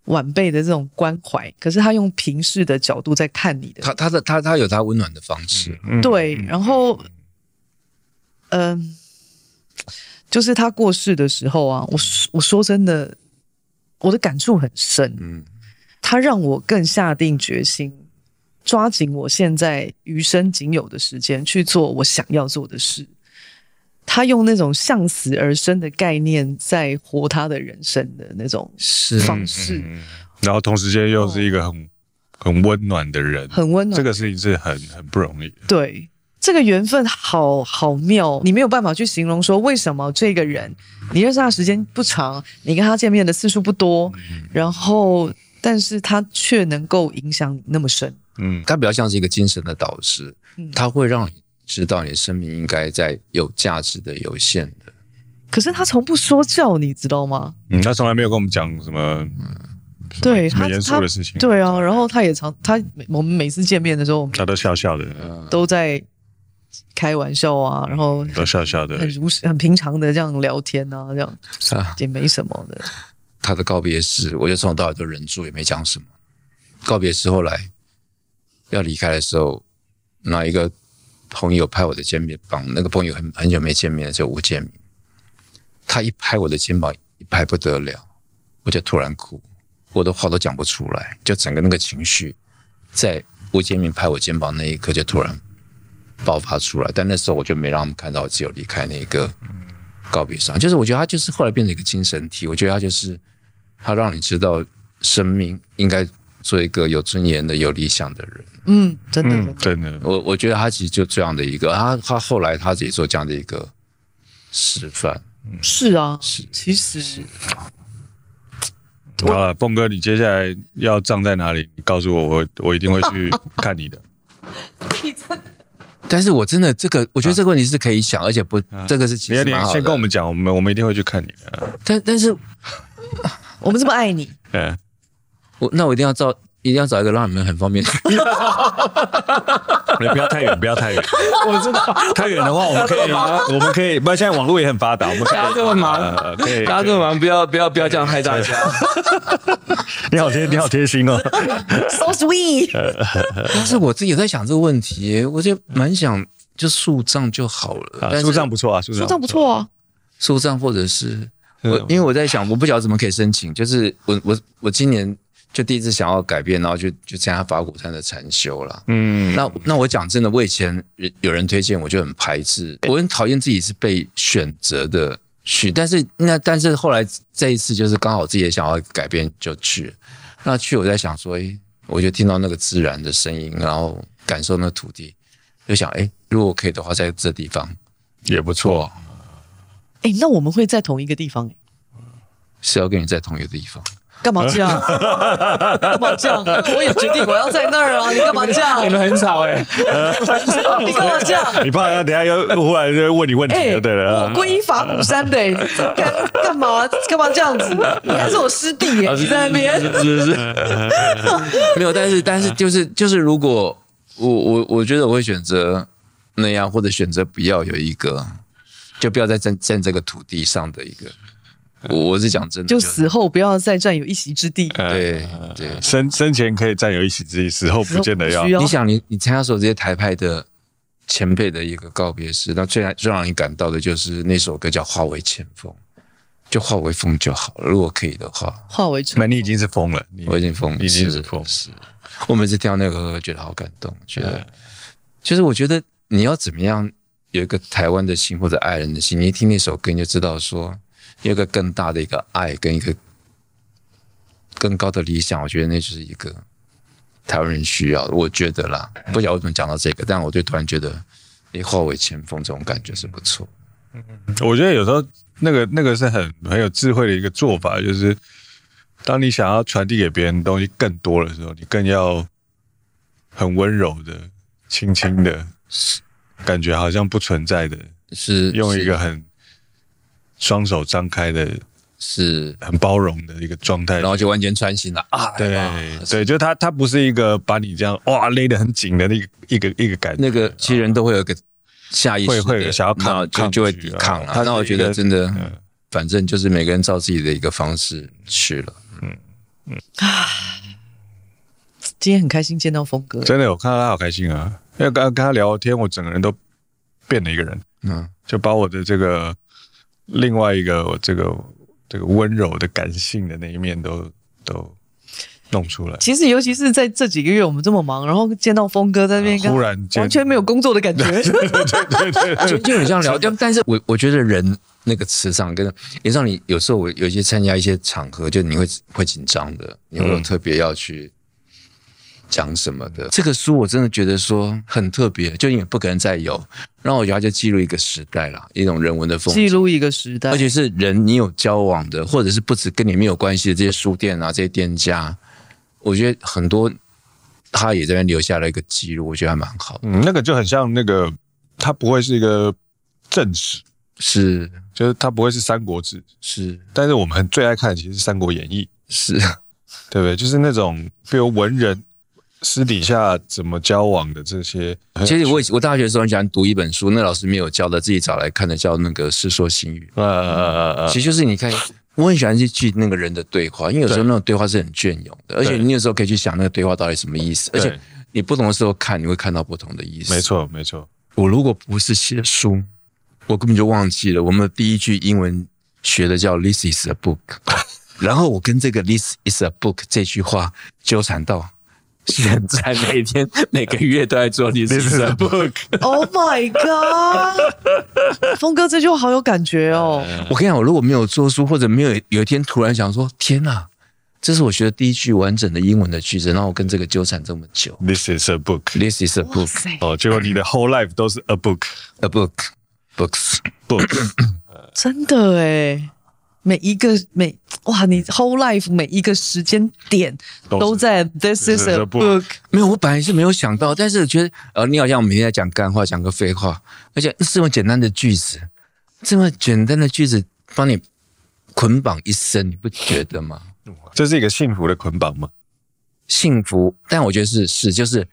晚辈的这种关怀，可是他用平视的角度在看你的，他他的他他有他温暖的方式，嗯、对。然后，嗯、呃，就是他过世的时候啊，我我说真的，我的感触很深，嗯。他让我更下定决心，抓紧我现在余生仅有的时间去做我想要做的事。他用那种向死而生的概念在活他的人生的那种方式，嗯嗯、然后同时间又是一个很、哦、很温暖的人，很温暖。这个事情是很很不容易。对，这个缘分好好妙，你没有办法去形容说为什么这个人你认识他时间不长，你跟他见面的次数不多，嗯、然后。但是他却能够影响你那么深，嗯，他比较像是一个精神的导师，嗯，他会让你知道你的生命应该在有价值的、有限的。可是他从不说教，你知道吗？嗯，他从来没有跟我们讲什么，嗯，对，很严肃的事情。对啊，然后他也常他我们每次见面的时候，他都笑笑的，都在开玩笑啊，然后都笑笑的，很如很平常的这样聊天啊，这样也没什么的。他的告别式，我就从头到尾都忍住，也没讲什么。告别式后来要离开的时候，那一个朋友拍我的肩膀，那个朋友很很久没见面了，叫吴建明。他一拍我的肩膀，一拍不得了，我就突然哭，我的话都讲不出来，就整个那个情绪，在吴建明拍我肩膀那一刻就突然爆发出来。但那时候我就没让他们看到我只有离开那个告别式，就是我觉得他就是后来变成一个精神体，我觉得他就是。他让你知道，生命应该做一个有尊严的、有理想的人。嗯，真的，嗯、真的。我我觉得他其实就这样的一个，他他后来他自己做这样的一个示范。是啊，是，其实是。好了，峰哥，你接下来要葬在哪里？你告诉我，我我一定会去看你的。<laughs> 但是我真的这个，我觉得这个问题是可以想，而且不，这个是其实蛮好的。先跟我们讲，我们我们一定会去看你的。但但是，我们这么爱你，<laughs> 嗯，我那我一定要找，一定要找一个让你们很方便。<laughs> 你不要太远，不要太远。<laughs> 我知道，太远的话，我们可以，我们可以，不然现在网络也很发达，我们大家这么忙，对，大家这么忙，不要不要不要这样害大家。你好贴，你好贴心哦，so sweet。但是我自己有在想这个问题，我就蛮想就树葬就好了。树葬不错啊，树葬不错啊，树葬或者是我，因为我在想，我不晓得怎么可以申请，就是我我我今年。就第一次想要改变，然后就就参加法鼓山的禅修了。嗯，那那我讲真的，我以前有人推荐，我就很排斥，我很讨厌自己是被选择的去。但是那但是后来这一次就是刚好自己也想要改变，就去。那去我在想说，哎，我就听到那个自然的声音，然后感受那土地，就想，哎，如果可以的话，在这地方也不错。哎，那我们会在同一个地方？是要跟你在同一个地方。干嘛这样？干嘛这样？我也决定我要在那儿啊！你干嘛这样？你们很吵哎！<laughs> 你干嘛这样？你怕他等下又忽然就问你问题就对了。我皈依法鼓山的，干干嘛？干嘛这样子？你还是我师弟哎！在那边是是 <laughs> 没有，但是但是就是就是，如果我我我觉得我会选择那样，或者选择不要有一个，就不要再占占这个土地上的一个。我是讲真的，就死后不要再占有一席之地。对对，生生前可以占有一席之地，死后不见得要。你想，你你参加所有这些台派的前辈的一个告别式，那最最让你感到的就是那首歌叫《化为前锋》，就化为风就好了。如果可以的话，化为那你已经是风了，我已经疯了，已经是风。是，我每次听到那个歌，觉得好感动，觉得就是我觉得你要怎么样有一个台湾的心或者爱人的心，你一听那首歌你就知道说。有一个更大的一个爱跟一个更高的理想，我觉得那就是一个台湾人需要的。我觉得啦，不晓得为什么讲到这个，但我就突然觉得，以化为前锋这种感觉是不错。嗯，我觉得有时候那个那个是很很有智慧的一个做法，就是当你想要传递给别人东西更多的时候，你更要很温柔的、轻轻的，感觉好像不存在的，是用一个很。双手张开的，是很包容的一个状态，然后就完全穿心了啊！对对，就他他不是一个把你这样哇勒得很紧的那个一个一个感觉。那个其实人都会有个下意识会会想要抗抗就会抵抗啊。那我觉得真的，反正就是每个人照自己的一个方式去了。嗯嗯啊，今天很开心见到峰哥，真的我看到他好开心啊！因为刚刚跟他聊天，我整个人都变了一个人。嗯，就把我的这个。另外一个，我这个这个温柔的、感性的那一面都都弄出来。其实，尤其是在这几个月，我们这么忙，然后见到峰哥在那边，忽然间完全没有工作的感觉，<laughs> 对对对对，就就很像聊天。但是我我觉得人那个磁场跟也让你有时候我有一些参加一些场合，就你会会紧张的，你会有特别要去。讲什么的？这个书我真的觉得说很特别，就因为不可能再有。然后我觉得它就记录一个时代了，一种人文的风景。记录一个时代，而且是人你有交往的，或者是不止跟你没有关系的这些书店啊，这些店家，我觉得很多他也在那边留下了一个记录，我觉得还蛮好。嗯，那个就很像那个，它不会是一个正史，是，就是它不会是《三国志》，是。但是我们最爱看的其实是《三国演义》，是，对不对？就是那种比如文人。私底下怎么交往的这些，其实我我大学的时候很喜欢读一本书，那老师没有教的，自己找来看的，叫那个《世说新语》。呃呃呃，其实就是你看，我很喜欢去记那个人的对话，因为有时候那种对话是很隽永的，而且你有时候可以去想那个对话到底什么意思，而且你不同的时候看，你会看到不同的意思。没错没错，我如果不是写书，我根本就忘记了我们第一句英文学的叫 “This is a book”，然后我跟这个 “This is a book” 这句话纠缠到。现在每天 <laughs> 每个月都在做 This is a book。Oh my god！峰哥这句话好有感觉哦。我跟你讲，我如果没有做书，或者没有有一天突然想说，天哪，这是我学的第一句完整的英文的句子，然后我跟这个纠缠这么久。This is a book。This is a book。哦，结果你的 whole life 都是 a book，a book，books，book。book <clears throat> 真的哎，每一个每哇，你 whole life 每一个时间点都在 This is a book。没有，我本来是没有想到，但是我觉得呃，你好像每天在讲干话，讲个废话，而且这么简单的句子，这么简单的句子帮你捆绑一生，你不觉得吗？这是一个幸福的捆绑吗？幸福，但我觉得是是，就是，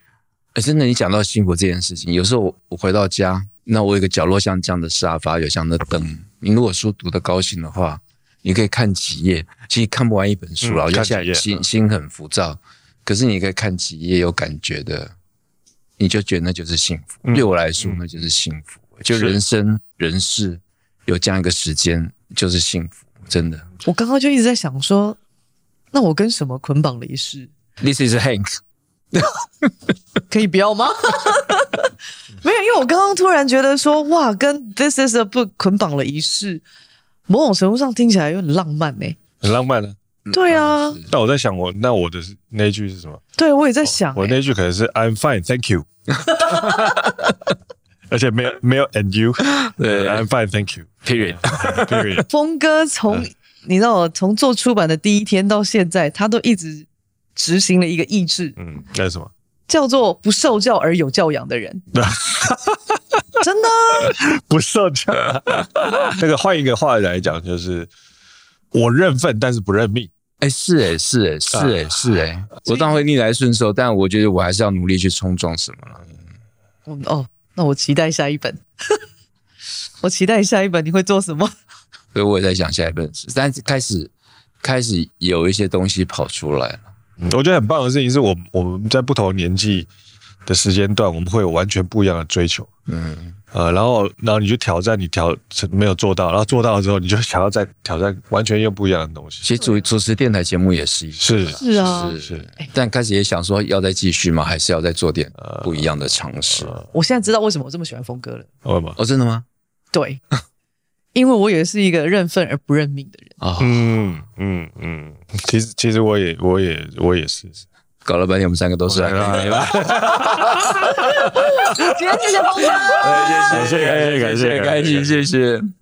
真的，你讲到幸福这件事情，有时候我，我回到家，那我有个角落像这样的沙发，有这样的灯，你如果书读的高兴的话，你可以看几页，其实看不完一本书了，就、嗯、现在心心很浮躁，可是你可以看几页有感觉的，你就觉得那就是幸福。嗯、对我来说，那就是幸福。嗯、就人生人世有这样一个时间，就是幸福，真的。我刚刚就一直在想说，那我跟什么捆绑了一世？This is Hank，<laughs> 可以不要吗？<laughs> 没有，因为我刚刚突然觉得说，哇，跟 This is a book 捆绑了一世，某种程度上听起来有点浪漫呢、欸。很浪漫呢、啊。对啊。那我在想我，我那我的那一句是什么？对，我也在想、欸，我那句可能是 I'm fine, thank you。<laughs> 而且没有没有 and you，对，I'm fine, thank you。Period。<laughs> Period。峰哥从你知道我从做出版的第一天到现在，他都一直。执行了一个意志，嗯，那是什么？叫做不受教而有教养的人。<laughs> <laughs> 真的 <laughs> 不受教。<laughs> 那个换一个话来讲，就是我认份，但是不认命。哎，是哎，是哎，是哎，是哎。我当然会逆来顺受，但我觉得我还是要努力去冲撞什么了。嗯，哦，那我期待下一本。我期待下一本你会做什么？所以我也在想下一本，但是开始开始有一些东西跑出来了。我觉得很棒的事情是我我们在不同年纪的时间段，我们会有完全不一样的追求。嗯，呃，然后然后你去挑战，你挑没有做到，然后做到了之后，你就想要再挑战完全又不一样的东西。其实主主持电台节目也是一是是啊是是，但开始也想说要再继续吗？还是要再做点不一样的尝试？我现在知道为什么我这么喜欢峰哥了。为什么？哦，真的吗？对。<laughs> 因为我也是一个认份而不认命的人啊、哦，嗯嗯嗯，其实其实我也我也我也是，搞了半天我们三个都是，来吧，今天 <laughs> 谢谢峰哥，谢谢感谢感谢。感谢谢谢。